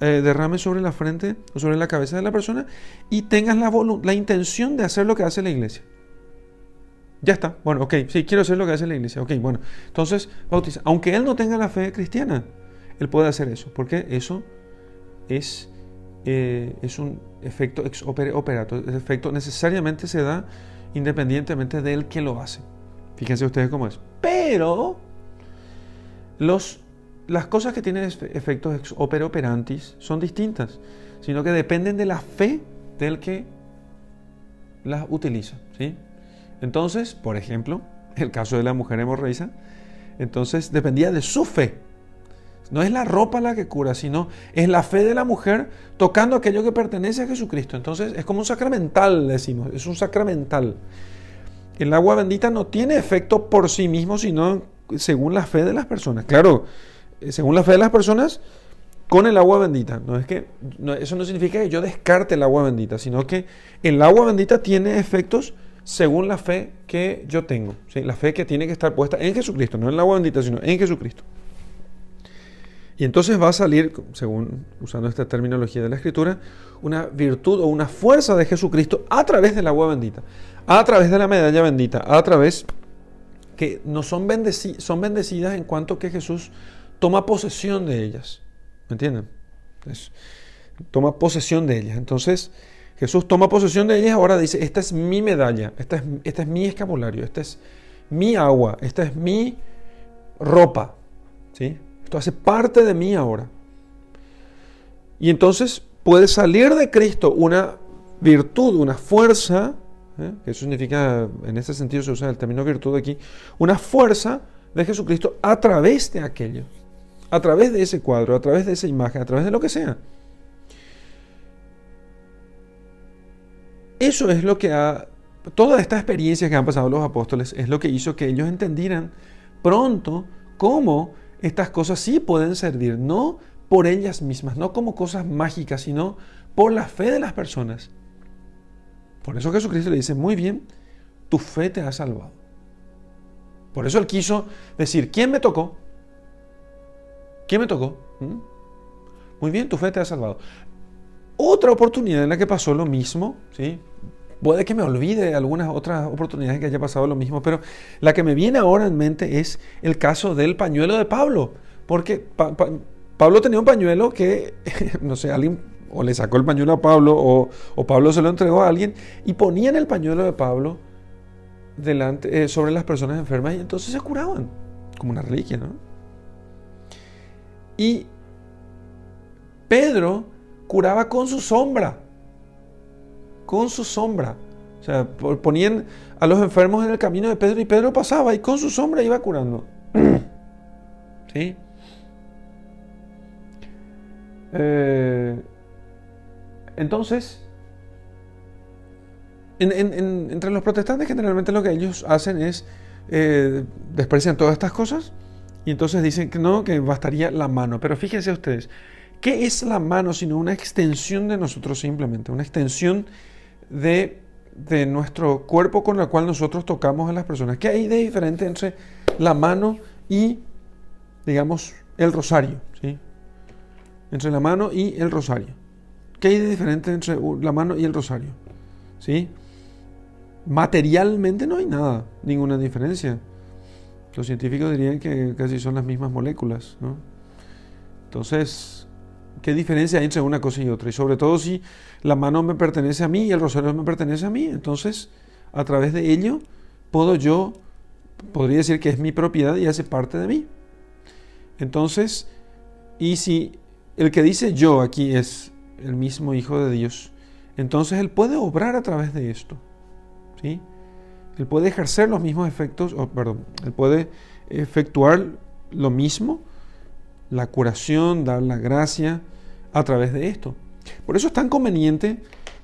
eh, derrame sobre la frente o sobre la cabeza de la persona y tengas la, la intención de hacer lo que hace la iglesia. Ya está. Bueno, ok, sí, quiero hacer lo que hace la iglesia. Ok, bueno. Entonces, bautiza. Aunque él no tenga la fe cristiana, él puede hacer eso. Porque eso es, eh, es un efecto ex opere operato. El efecto necesariamente se da independientemente del que lo hace. Fíjense ustedes cómo es. Pero los, las cosas que tienen efectos ex opere operantis son distintas, sino que dependen de la fe del que las utiliza. ¿sí? Entonces, por ejemplo, el caso de la mujer hemorroísa, entonces dependía de su fe. No es la ropa la que cura, sino es la fe de la mujer tocando aquello que pertenece a Jesucristo. Entonces es como un sacramental, decimos, es un sacramental. El agua bendita no tiene efecto por sí mismo, sino según la fe de las personas. Claro, eh, según la fe de las personas, con el agua bendita. No es que eso no significa que yo descarte el agua bendita, sino que el agua bendita tiene efectos según la fe que yo tengo. La fe que tiene que estar puesta en Jesucristo, no en el agua bendita, sino en Jesucristo. Y entonces va a salir, según usando esta terminología de la Escritura, una virtud o una fuerza de Jesucristo a través del agua bendita, a través de la medalla bendita, a través que no son, son bendecidas en cuanto que Jesús toma posesión de ellas. ¿Me entienden? toma posesión de ellas. Entonces, Jesús toma posesión de ellas, ahora dice, esta es mi medalla, esta es, esta es mi escapulario, esta es mi agua, esta es mi ropa. ¿sí? Hace parte de mí ahora. Y entonces puede salir de Cristo una virtud, una fuerza, ¿eh? que eso significa, en ese sentido se usa el término virtud aquí, una fuerza de Jesucristo a través de aquello a través de ese cuadro, a través de esa imagen, a través de lo que sea. Eso es lo que ha, toda esta experiencia que han pasado los apóstoles es lo que hizo que ellos entendieran pronto cómo estas cosas sí pueden servir, no por ellas mismas, no como cosas mágicas, sino por la fe de las personas. Por eso Jesucristo le dice, muy bien, tu fe te ha salvado. Por eso él quiso decir, ¿quién me tocó? ¿Quién me tocó? ¿Mm? Muy bien, tu fe te ha salvado. Otra oportunidad en la que pasó lo mismo, ¿sí? Puede que me olvide algunas otras oportunidades que haya pasado lo mismo, pero la que me viene ahora en mente es el caso del pañuelo de Pablo. Porque Pablo tenía un pañuelo que, no sé, alguien o le sacó el pañuelo a Pablo o, Pablo se lo entregó a alguien y ponían el pañuelo de Pablo delante, eh, sobre las personas enfermas y entonces se curaban, como una reliquia, ¿no? Y Pedro curaba con su sombra. Con su sombra. O sea, ponían a los enfermos en el camino de Pedro y Pedro pasaba y con su sombra iba curando. ¿Sí? Eh, entonces, entre los protestantes generalmente lo que ellos hacen es eh, desprecian todas estas cosas y entonces dicen que no, que bastaría la mano. Pero fíjense ustedes, ¿qué es la mano sino una extensión de nosotros simplemente? Una extensión de, nuestro cuerpo con la cual nosotros tocamos a las personas. ¿Qué hay de diferente entre la mano y, digamos, el rosario? ¿sí? Entre la mano y el rosario. ¿Qué hay de diferente entre la mano y el rosario? ¿Sí? Materialmente no hay nada, ninguna diferencia. Los científicos dirían que casi son las mismas moléculas. ¿no? Entonces, ¿qué diferencia hay entre una cosa y otra? Y sobre todo si la mano me pertenece a mí y el rosario me pertenece a mí. Entonces, a través de ello, puedo yo, podría decir que es mi propiedad y hace parte de mí. Entonces, y si el que dice yo aquí es el mismo Hijo de Dios, entonces Él puede obrar a través de esto. ¿Sí? Él puede ejercer los mismos efectos, perdón, Él puede efectuar lo mismo, la curación, dar la gracia a través de esto. Por eso es tan conveniente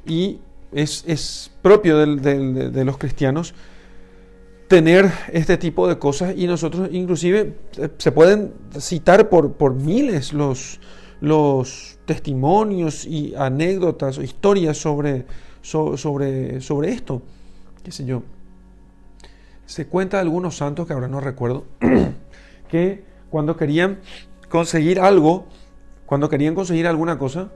y es, propio de, los cristianos tener este tipo de cosas y nosotros inclusive eh, se pueden citar por, por miles los, los testimonios y anécdotas o historias sobre, sobre, sobre esto. ¿Qué sé yo? Se cuenta de algunos santos que ahora no recuerdo, que cuando querían conseguir algo, cuando querían conseguir alguna cosa,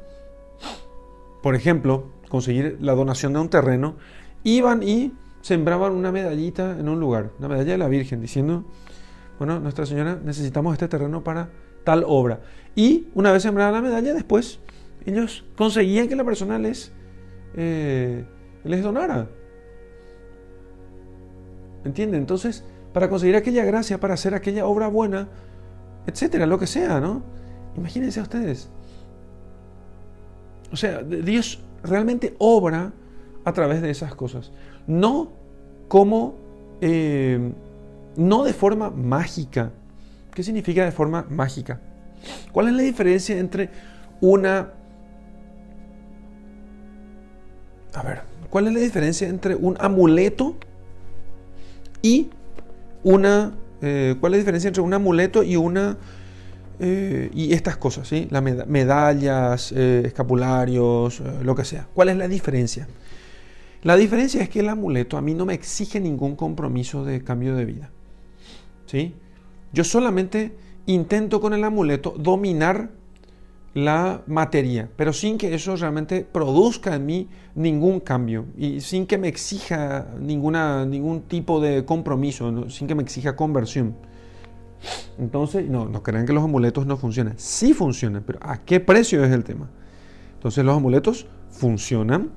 por ejemplo, conseguir la donación de un terreno, iban y sembraban una medallita en un lugar, una medalla de la Virgen, diciendo, bueno, Nuestra Señora, necesitamos este terreno para tal obra. Y una vez sembrada la medalla, después ellos conseguían que la persona les, eh, les donara. ¿Entiende? Entonces, para conseguir aquella gracia, para hacer aquella obra buena, etcétera, lo que sea, ¿no? Imagínense ustedes. O sea, Dios realmente obra a través de esas cosas. No como, eh, no de forma mágica. ¿Qué significa de forma mágica? ¿Cuál es la diferencia entre una... A ver, ¿cuál es la diferencia entre un amuleto y una... Eh, ¿Cuál es la diferencia entre un amuleto y una... Eh, y estas cosas, ¿sí? Las medallas, eh, escapularios, lo que sea. ¿Cuál es la diferencia? La diferencia es que el amuleto a mí no me exige ningún compromiso de cambio de vida. ¿Sí? Yo solamente intento con el amuleto dominar la materia, pero sin que eso realmente produzca en mí ningún cambio y sin que me exija ninguna, ningún tipo de compromiso, sin que me exija conversión. Entonces, no, no crean que los amuletos no funcionan. Sí funcionan, pero ¿a qué precio es el tema? Entonces los amuletos funcionan,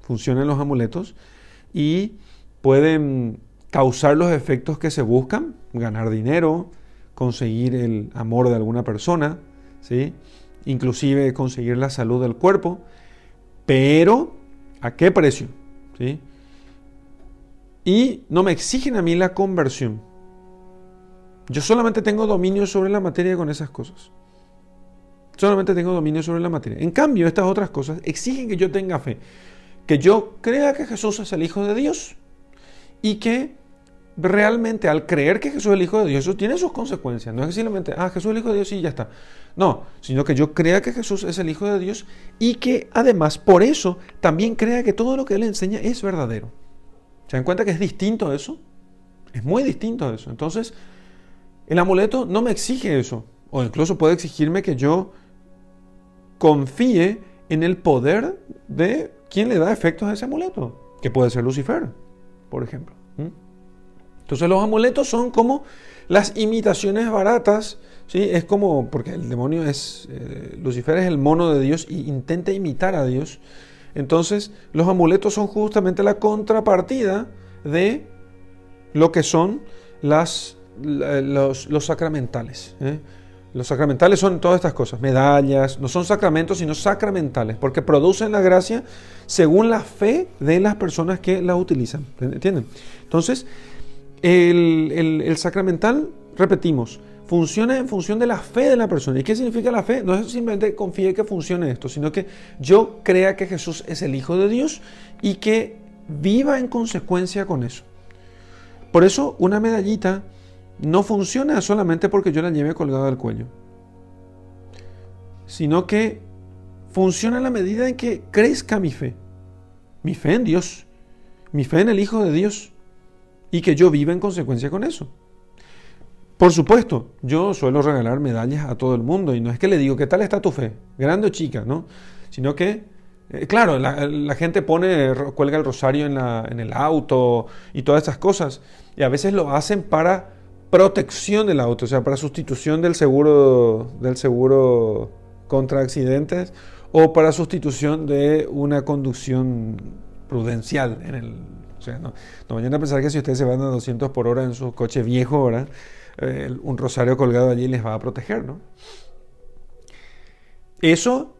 funcionan los amuletos y pueden causar los efectos que se buscan, ganar dinero, conseguir el amor de alguna persona, ¿sí? Inclusive conseguir la salud del cuerpo, pero ¿a qué precio? ¿Sí? Y no me exigen a mí la conversión. Yo solamente tengo dominio sobre la materia con esas cosas. Solamente tengo dominio sobre la materia. En cambio, estas otras cosas exigen que yo tenga fe, que yo crea que Jesús es el Hijo de Dios y que realmente al creer que Jesús es el Hijo de Dios, eso tiene sus consecuencias. No es simplemente, ah, Jesús es el Hijo de Dios y ya está. No, sino que yo crea que Jesús es el Hijo de Dios y que además por eso también crea que todo lo que Él enseña es verdadero. ¿Se dan cuenta que es distinto a eso? Es muy distinto a eso. Entonces, el amuleto no me exige eso. O incluso puede exigirme que yo confíe en el poder de quien le da efectos a ese amuleto, que puede ser Lucifer, por ejemplo. Entonces los amuletos son como las imitaciones baratas, ¿sí? Es como, porque el demonio es, eh, Lucifer es el mono de Dios y intenta imitar a Dios. Entonces los amuletos son justamente la contrapartida de lo que son las, los, sacramentales. ¿eh? Los sacramentales son todas estas cosas, medallas, no son sacramentos, sino sacramentales, porque producen la gracia según la fe de las personas que la utilizan. ¿Entienden? Entonces, el, sacramental, repetimos, funciona en función de la fe de la persona. ¿Y qué significa la fe? No es simplemente confíe que funcione esto, sino que yo crea que Jesús es el Hijo de Dios y que viva en consecuencia con eso. Por eso una medallita no funciona solamente porque yo la lleve colgada al cuello, sino que funciona en la medida en que crezca mi fe. Mi fe en Dios, mi fe en el Hijo de Dios y que yo viva en consecuencia con eso. Por supuesto, yo suelo regalar medallas a todo el mundo y no es que le digo, ¿qué tal está tu fe? Grande o chica, ¿no? Sino que, eh, claro, la, gente pone, cuelga el rosario en, el auto y todas estas cosas y a veces lo hacen para protección del auto, o sea, para sustitución del seguro, del seguro contra accidentes o para sustitución de una conducción prudencial en el sea, no, no vayan a pensar que si ustedes se van a 200 por hora en su coche viejo, ahora un rosario colgado allí les va a proteger, ¿no? Eso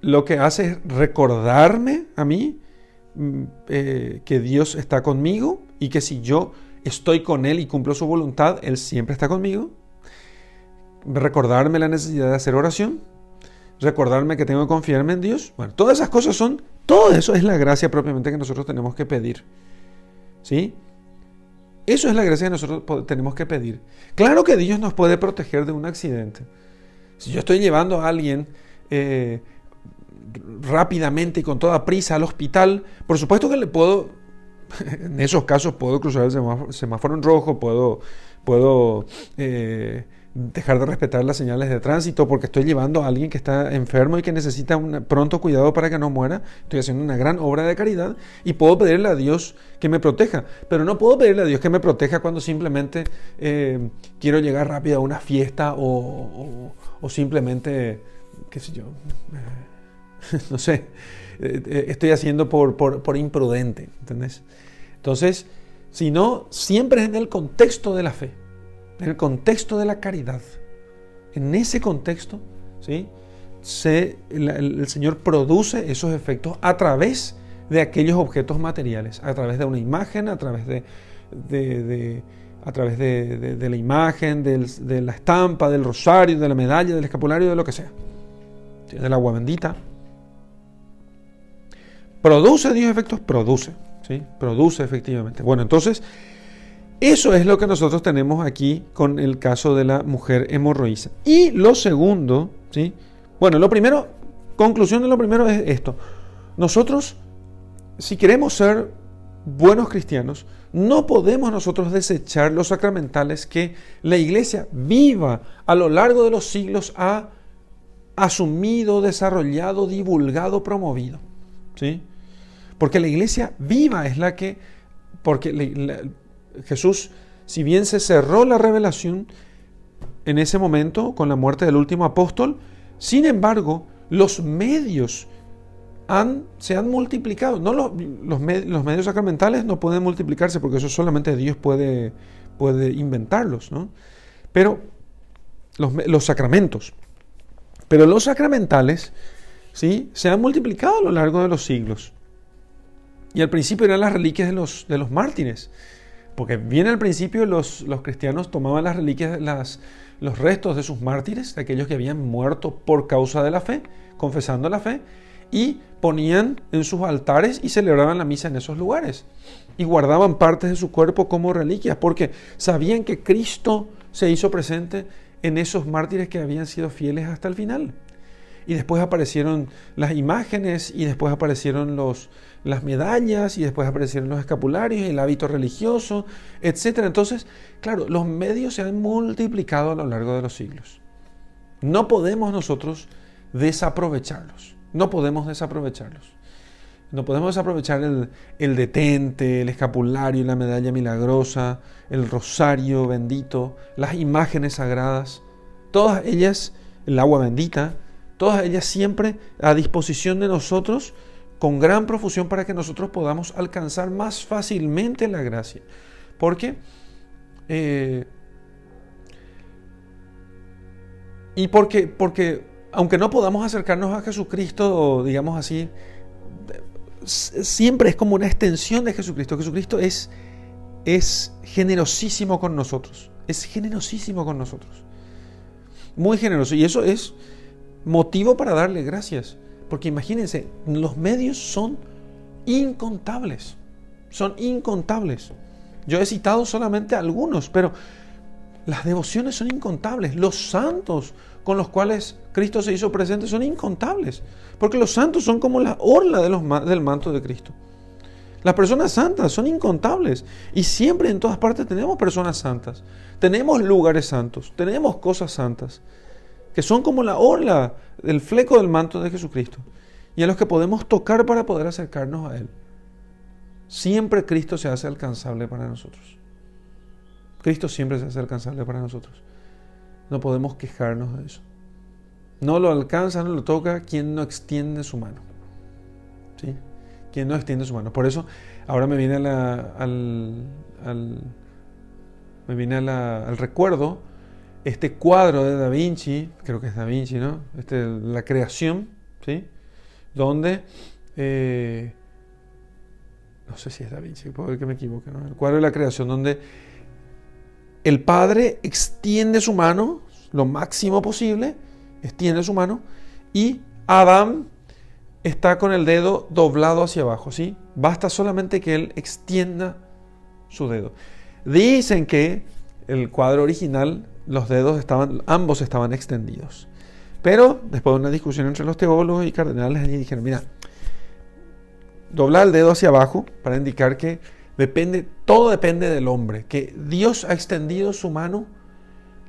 lo que hace es recordarme a mí mm, eh, que Dios está conmigo y que si yo estoy con Él y cumplo su voluntad, Él siempre está conmigo. Recordarme la necesidad de hacer oración. Recordarme que tengo que confiarme en Dios. Bueno, todas esas cosas son, todo eso es la gracia propiamente que nosotros tenemos que pedir. ¿Sí? Eso es la gracia que nosotros tenemos que pedir. Claro que Dios nos puede proteger de un accidente. Si yo estoy llevando a alguien eh, rápidamente y con toda prisa al hospital, por supuesto que le puedo, en esos casos puedo cruzar el semáforo, en rojo, puedo, puedo eh, dejar de respetar las señales de tránsito porque estoy llevando a alguien que está enfermo y que necesita un pronto cuidado para que no muera. Estoy haciendo una gran obra de caridad y puedo pedirle a Dios que me proteja. Pero no puedo pedirle a Dios que me proteja cuando simplemente eh, quiero llegar rápido a una fiesta o, simplemente, qué sé yo, eh, no sé, eh, estoy haciendo por, por, por imprudente. ¿Entendés? Entonces, si no, siempre es en el contexto de la fe en el contexto de la caridad, en ese contexto, ¿sí? El, Señor produce esos efectos a través de aquellos objetos materiales, a través de una imagen, a través de, a través de, la imagen, de la estampa, del rosario, de la medalla, del escapulario, de lo que sea. Del agua bendita. ¿Produce Dios efectos? Produce. ¿sí? Produce efectivamente. Bueno, entonces, eso es lo que nosotros tenemos aquí con el caso de la mujer hemorroísa. Y lo segundo, ¿sí? Bueno, lo primero, conclusión de lo primero es esto. Nosotros, si queremos ser buenos cristianos, no podemos nosotros desechar los sacramentales que la iglesia viva a lo largo de los siglos ha asumido, desarrollado, divulgado, promovido. ¿sí? Porque la iglesia viva es la que, porque Jesús, si bien se cerró la revelación en ese momento con la muerte del último apóstol, sin embargo, los medios se han multiplicado. No los, los, medios sacramentales no pueden multiplicarse porque eso solamente Dios puede, puede inventarlos, ¿no? Pero los, sacramentos. Pero los sacramentales ¿sí? se han multiplicado a lo largo de los siglos. Y al principio eran las reliquias de los, de los mártires. Porque bien al principio los, los cristianos tomaban las reliquias, las, los restos de sus mártires, de aquellos que habían muerto por causa de la fe, confesando la fe, y ponían en sus altares y celebraban la misa en esos lugares. Y guardaban partes de su cuerpo como reliquias, porque sabían que Cristo se hizo presente en esos mártires que habían sido fieles hasta el final. Y después aparecieron las imágenes, y después aparecieron los, las medallas, y después aparecieron los escapularios, el hábito religioso, etc. Entonces, claro, los medios se han multiplicado a lo largo de los siglos. No podemos nosotros desaprovecharlos. No podemos desaprovecharlos. No podemos desaprovechar el, detente, el escapulario, la medalla milagrosa, el rosario bendito, las imágenes sagradas, todas ellas, el agua bendita, todas ellas siempre a disposición de nosotros con gran profusión para que nosotros podamos alcanzar más fácilmente la gracia. Porque eh, y porque, porque aunque no podamos acercarnos a Jesucristo, digamos así, siempre es como una extensión de Jesucristo. Jesucristo es, es generosísimo con nosotros. Es generosísimo con nosotros. Muy generoso. Y eso es motivo para darle gracias. Porque imagínense, los medios son incontables. Son incontables. Yo he citado solamente algunos, pero las devociones son incontables. Los santos con los cuales Cristo se hizo presente son incontables, porque los santos son como la orla del manto de Cristo. Las personas santas son incontables y siempre en todas partes tenemos personas santas, tenemos lugares santos, tenemos cosas santas, que son como la orla del fleco del manto de Jesucristo y a los que podemos tocar para poder acercarnos a Él. Siempre Cristo se hace alcanzable para nosotros. Cristo siempre se hace alcanzable para nosotros. No podemos quejarnos de eso. No lo alcanza, no lo toca quien no extiende su mano. ¿Sí? Quien no extiende su mano. Por eso ahora me viene al, me viene al recuerdo este cuadro de Da Vinci, creo que es Da Vinci, ¿no? Este, la creación, ¿sí? Donde, eh, no sé si es Da Vinci, puede que me equivoque, ¿no? El cuadro de la creación, donde el Padre extiende su mano lo máximo posible, extiende su mano y Adán está con el dedo doblado hacia abajo, ¿sí? Basta solamente que él extienda su dedo. Dicen que el cuadro original los dedos estaban ambos estaban extendidos. Pero después de una discusión entre los teólogos y cardenales dijeron, mira, doblar el dedo hacia abajo para indicar que Depende, todo depende del hombre, que Dios ha extendido su mano,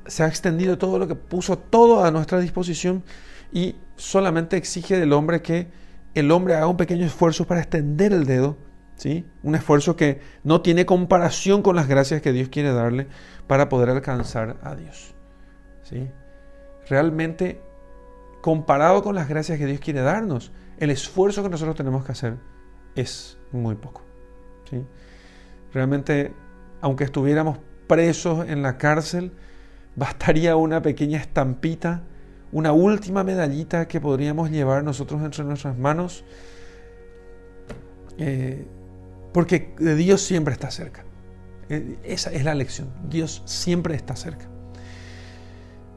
se ha extendido todo lo que puso todo a nuestra disposición y solamente exige del hombre que el hombre haga un pequeño esfuerzo para extender el dedo, Un esfuerzo que no tiene comparación con las gracias que Dios quiere darle para poder alcanzar a Dios, ¿sí? Realmente comparado con las gracias que Dios quiere darnos, el esfuerzo que nosotros tenemos que hacer es muy poco, ¿sí? Realmente, aunque estuviéramos presos en la cárcel, bastaría una pequeña estampita, una última medallita que podríamos llevar nosotros entre nuestras manos, eh, porque Dios siempre está cerca. Eh, esa es la lección. Dios siempre está cerca.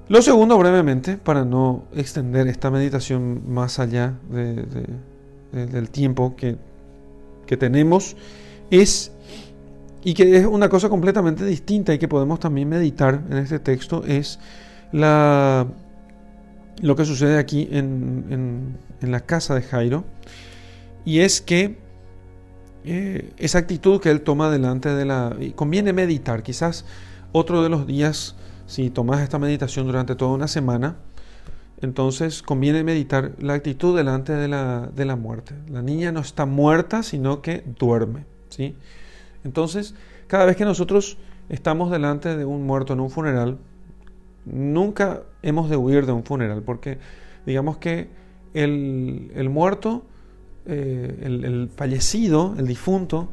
Lo segundo, brevemente, para no extender esta meditación más allá del tiempo que, tenemos, es, y que es una cosa completamente distinta y que podemos también meditar en este texto, es la, lo que sucede aquí en, la casa de Jairo, y es que eh, esa actitud que él toma delante de la... conviene meditar, quizás otro de los días si tomas esta meditación durante toda una semana, entonces conviene meditar la actitud delante de la, de la muerte. La niña no está muerta, sino que duerme. ¿sí? Entonces, cada vez que nosotros estamos delante de un muerto en un funeral, nunca hemos de huir de un funeral, porque digamos que el, muerto, eh, el, fallecido, el difunto,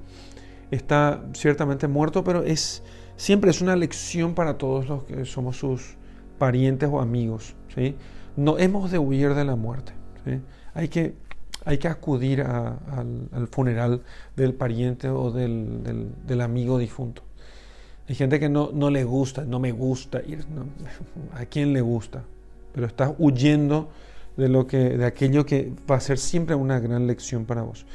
está ciertamente muerto, pero es siempre es una lección para todos los que somos sus parientes o amigos. ¿sí? No hemos de huir de la muerte. Hay, que, hay que acudir al, funeral del pariente o del, amigo difunto. Hay gente que no, no, le gusta, no me gusta ir. ¿A quién le gusta? Pero estás huyendo de, lo que, de aquello que va a ser siempre una gran lección para vos.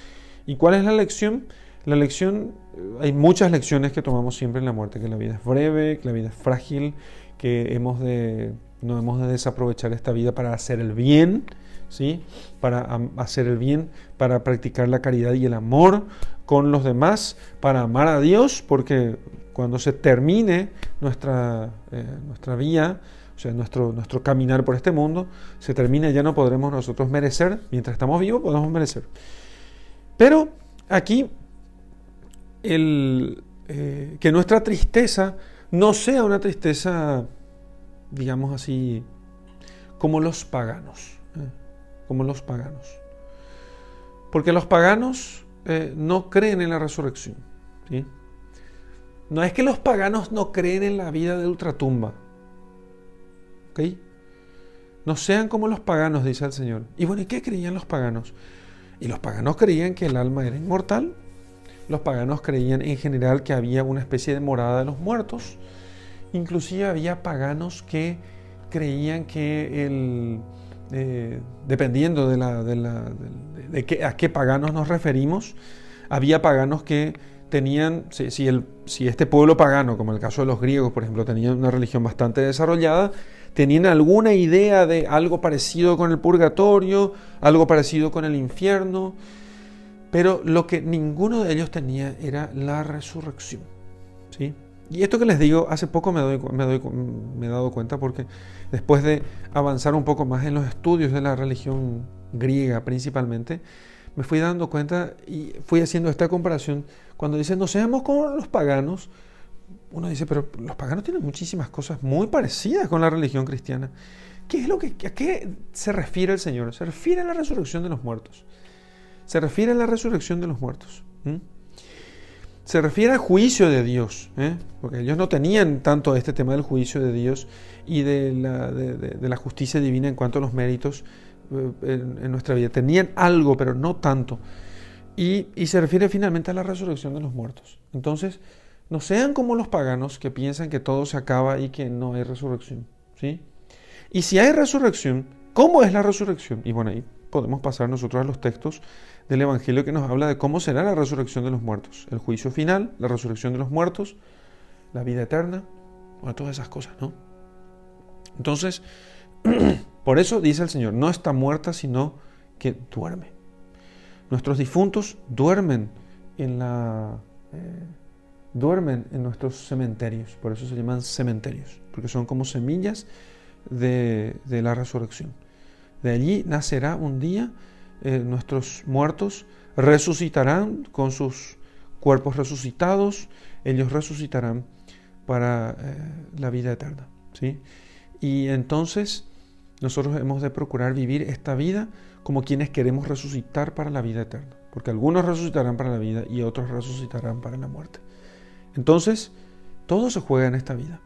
¿Y cuál es la lección? La lección, eh, hay muchas lecciones que tomamos siempre en la muerte, que la vida es breve, que la vida es frágil, que hemos de, no hemos de desaprovechar esta vida para hacer el bien, ¿sí? para hacer el bien, para practicar la caridad y el amor con los demás, para amar a Dios, porque cuando se termine nuestra, eh, nuestra vía, o sea, nuestro, nuestro caminar por este mundo, se termina, ya no podremos nosotros merecer, mientras estamos vivos podemos merecer. Pero aquí el, eh, que nuestra tristeza no sea una tristeza, digamos así, como los paganos, eh, como los paganos. Porque los paganos eh, no creen en la resurrección. No es que los paganos no creen en la vida de ultratumba. No sean como los paganos, dice el Señor. Y bueno, ¿y qué creían los paganos? Y los paganos creían que el alma era inmortal los paganos creían en general que había una especie de morada de los muertos. Inclusive había paganos que creían que el, eh, dependiendo de, la, de, a qué paganos nos referimos, había paganos que tenían, si, el, si este pueblo pagano, como el caso de los griegos, por ejemplo, tenían una religión bastante desarrollada, tenían alguna idea de algo parecido con el purgatorio, algo parecido con el infierno, pero lo que ninguno de ellos tenía era la resurrección. ¿sí? Y esto que les digo, hace poco me, doy, me, doy, me, he dado cuenta porque después de avanzar un poco más en los estudios de la religión griega principalmente, me fui dando cuenta y fui haciendo esta comparación. Cuando dicen no seamos como los paganos, uno dice, pero los paganos tienen muchísimas cosas muy parecidas con la religión cristiana. ¿Qué es lo que, ¿A qué se refiere el Señor? Se refiere a la resurrección de los muertos se refiere a la resurrección de los muertos. Se refiere al juicio de Dios, ¿eh? porque ellos no tenían tanto este tema del juicio de Dios y de la, justicia divina en cuanto a los méritos eh, en, nuestra vida. Tenían algo, pero no tanto. Y, se refiere finalmente a la resurrección de los muertos. Entonces, no sean como los paganos que piensan que todo se acaba y que no hay resurrección. ¿sí? Y si hay resurrección, ¿cómo es la resurrección? Y bueno, ahí podemos pasar nosotros a los textos del Evangelio que nos habla de cómo será la resurrección de los muertos, el juicio final, la resurrección de los muertos, la vida eterna, o todas esas cosas, ¿no? Entonces, por eso dice el Señor, no está muerta, sino que duerme. Nuestros difuntos duermen en la eh, duermen en nuestros cementerios, por eso se llaman cementerios, porque son como semillas de, la resurrección. De allí nacerá un día eh, nuestros muertos resucitarán con sus cuerpos resucitados, ellos resucitarán para eh, la vida eterna. ¿sí? Y entonces nosotros hemos de procurar vivir esta vida como quienes queremos resucitar para la vida eterna, porque algunos resucitarán para la vida y otros resucitarán para la muerte. Entonces, todo se juega en esta vida,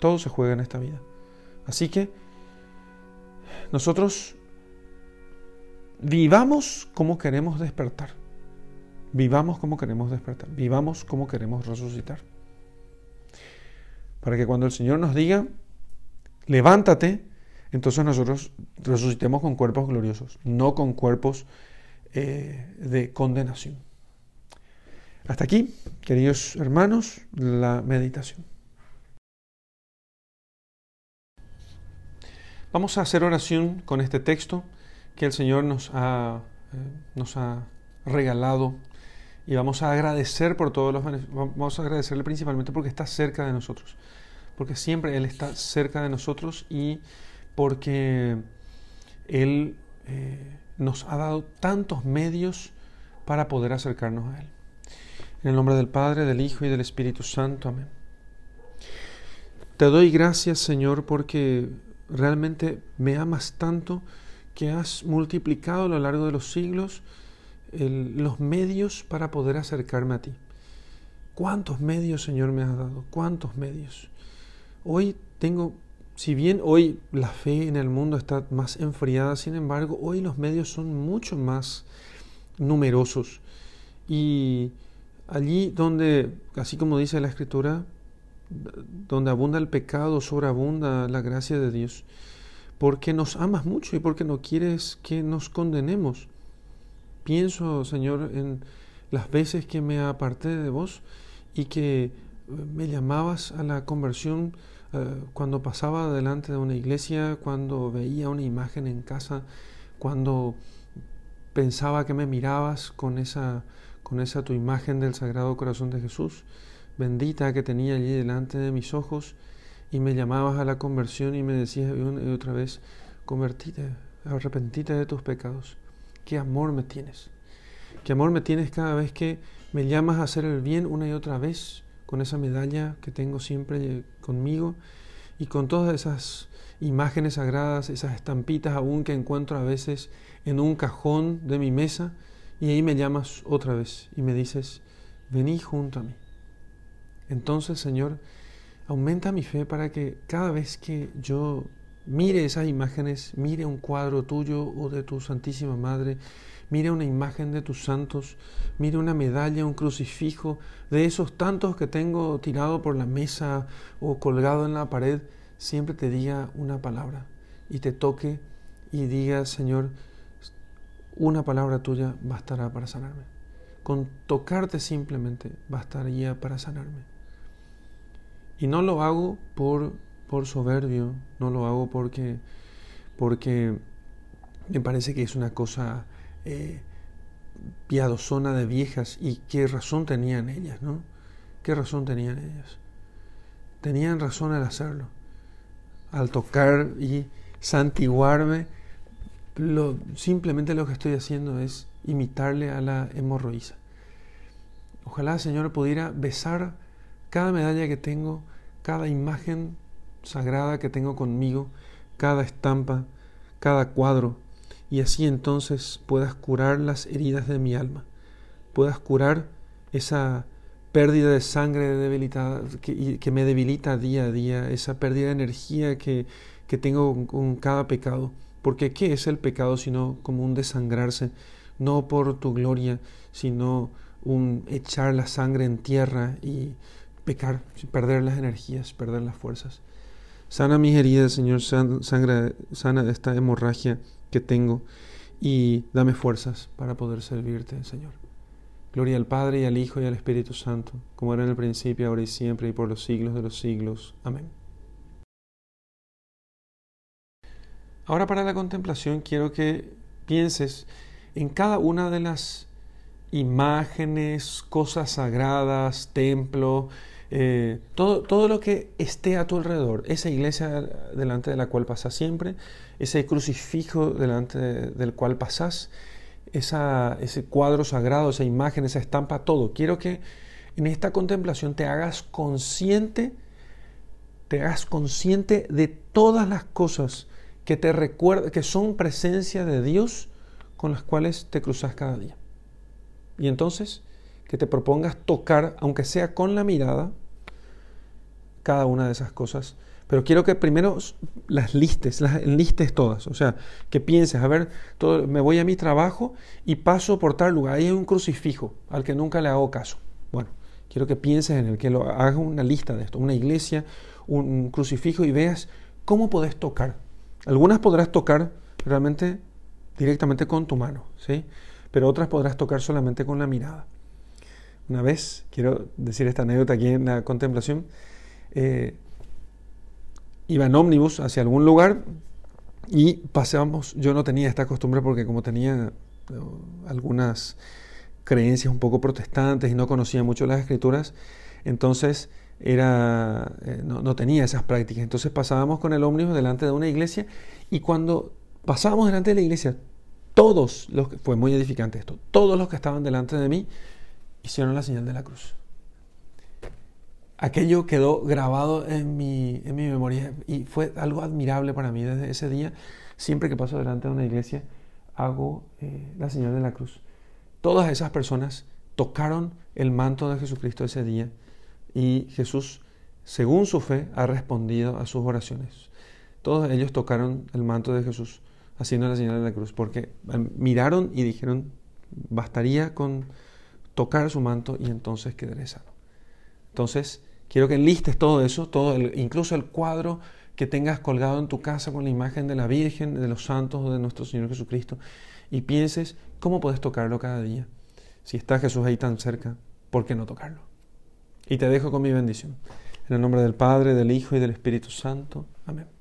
todo se juega en esta vida. Así que nosotros vivamos como queremos despertar. Vivamos como queremos despertar, vivamos como queremos resucitar. Para que cuando el Señor nos diga, levántate, entonces nosotros resucitemos con cuerpos gloriosos, no con cuerpos eh, de condenación. Hasta aquí, queridos hermanos, la meditación. Vamos a hacer oración con este texto que el Señor nos ha, eh, regalado y vamos a agradecer por todos los vamos a agradecerle principalmente porque está cerca de nosotros, porque siempre Él está cerca de nosotros y porque Él eh, nos ha dado tantos medios para poder acercarnos a Él. En el nombre del Padre, del Hijo y del Espíritu Santo. Amén. Te doy gracias, Señor, porque realmente me amas tanto que has multiplicado a lo largo de los siglos los medios para poder acercarme a ti. ¿Cuántos medios, Señor, me has dado? ¿Cuántos medios? Hoy tengo, si bien hoy la fe en el mundo está más enfriada, sin embargo, hoy los medios son mucho más numerosos. Y allí donde, así como dice la Escritura, donde abunda el pecado, sobreabunda la gracia de Dios, porque nos amas mucho y porque no quieres que nos condenemos. Pienso, Señor, en las veces que me aparté de vos y que eh, me llamabas a la conversión eh, cuando pasaba delante de una iglesia, cuando veía una imagen en casa, cuando pensaba que me mirabas con esa, con esa tu imagen del Sagrado Corazón de Jesús bendita que tenía allí delante de mis ojos y me llamabas a la conversión y me decías una y otra vez, convertite, arrepentite de tus pecados. Qué amor me tienes. Qué amor me tienes cada vez que me llamas a hacer el bien una y otra vez con esa medalla que tengo siempre conmigo y con todas esas imágenes sagradas, esas estampitas aún que encuentro a veces en un cajón de mi mesa y ahí me llamas otra vez y me dices, vení junto a mí. Entonces, Señor, aumenta mi fe para que cada vez que yo mire esas imágenes, mire un cuadro tuyo o de tu Santísima Madre, mire una imagen de tus santos, mire una medalla, un crucifijo, de esos tantos que tengo tirado por la mesa o colgado en la pared, siempre te diga una palabra y te toque y diga, Señor, una palabra tuya bastará para sanarme. Con tocarte simplemente bastaría para sanarme. Y no lo hago por, por soberbio, no lo hago porque, porque me parece que es una cosa eh, piadosona de viejas y qué razón tenían ellas, ¿no? ¿Qué razón tenían ellas? Tenían razón al hacerlo, al tocar y santiguarme. Lo, simplemente lo que estoy haciendo es imitarle a la hemorroísa. Ojalá, Señor, pudiera besar cada medalla que tengo, cada imagen sagrada que tengo conmigo, cada estampa, cada cuadro, y así entonces puedas curar las heridas de mi alma, puedas curar esa pérdida de sangre debilitada, que, que me debilita día a día, esa pérdida de energía que, que tengo con cada pecado. Porque ¿qué es el pecado sino como un desangrarse, no por tu gloria, sino un echar la sangre en tierra y pecar, perder las energías, perder las fuerzas. Sana mis heridas, Señor, sangre, sana esta hemorragia que tengo y dame fuerzas para poder servirte, Señor. Gloria al Padre y al Hijo y al Espíritu Santo, como era en el principio, ahora y siempre, y por los siglos de los siglos. Amén. Ahora para la contemplación quiero que pienses en cada una de las imágenes, cosas sagradas, templo, eh, todo, todo lo que esté a tu alrededor, esa iglesia delante de la cual pasas siempre, ese crucifijo delante del cual pasas, ese cuadro sagrado, esa imagen, esa estampa, todo. Quiero que en esta contemplación te hagas consciente, te hagas consciente de todas las cosas que te recuerdan, que son presencia de Dios con las cuales te cruzas cada día. Y entonces que te propongas tocar, aunque sea con la mirada, cada una de esas cosas, Pero quiero que primero las listes, las listes todas. O sea, que pienses, a ver, todo, me voy a mi trabajo y paso por tal lugar. Ahí hay un crucifijo al que nunca le hago caso. Bueno, quiero que pienses en el que lo hagas una lista de esto, una iglesia, un crucifijo y veas cómo podés tocar. Algunas podrás tocar realmente directamente con tu mano, ¿sí? Pero otras podrás tocar solamente con la mirada. Una vez, quiero decir esta anécdota aquí en la contemplación, eh, iba en ómnibus hacia algún lugar y pasábamos, yo no tenía esta costumbre porque como tenía eh, algunas creencias un poco protestantes y no conocía mucho las escrituras, entonces era, eh, no, no, tenía esas prácticas. Entonces pasábamos con el ómnibus delante de una iglesia y cuando pasábamos delante de la iglesia, todos los que, fue muy edificante esto, todos los que estaban delante de mí hicieron la señal de la cruz. Aquello quedó grabado en mi, en mi memoria y fue algo admirable para mí desde ese día. Siempre que paso delante de una iglesia, hago eh, la señal de la cruz. Todas esas personas tocaron el manto de Jesucristo ese día y Jesús, según su fe, ha respondido a sus oraciones. Todos ellos tocaron el manto de Jesús haciendo la señal de la cruz porque eh, miraron y dijeron, bastaría con tocar su manto y entonces quedaré sano. Entonces, quiero que enlistes todo eso, todo incluso el cuadro que tengas colgado en tu casa con la imagen de la Virgen, de los santos de nuestro Señor Jesucristo, y pienses cómo puedes tocarlo cada día. Si está Jesús ahí tan cerca, ¿por qué no tocarlo? Y te dejo con mi bendición. En el nombre del Padre, del Hijo y del Espíritu Santo. Amén.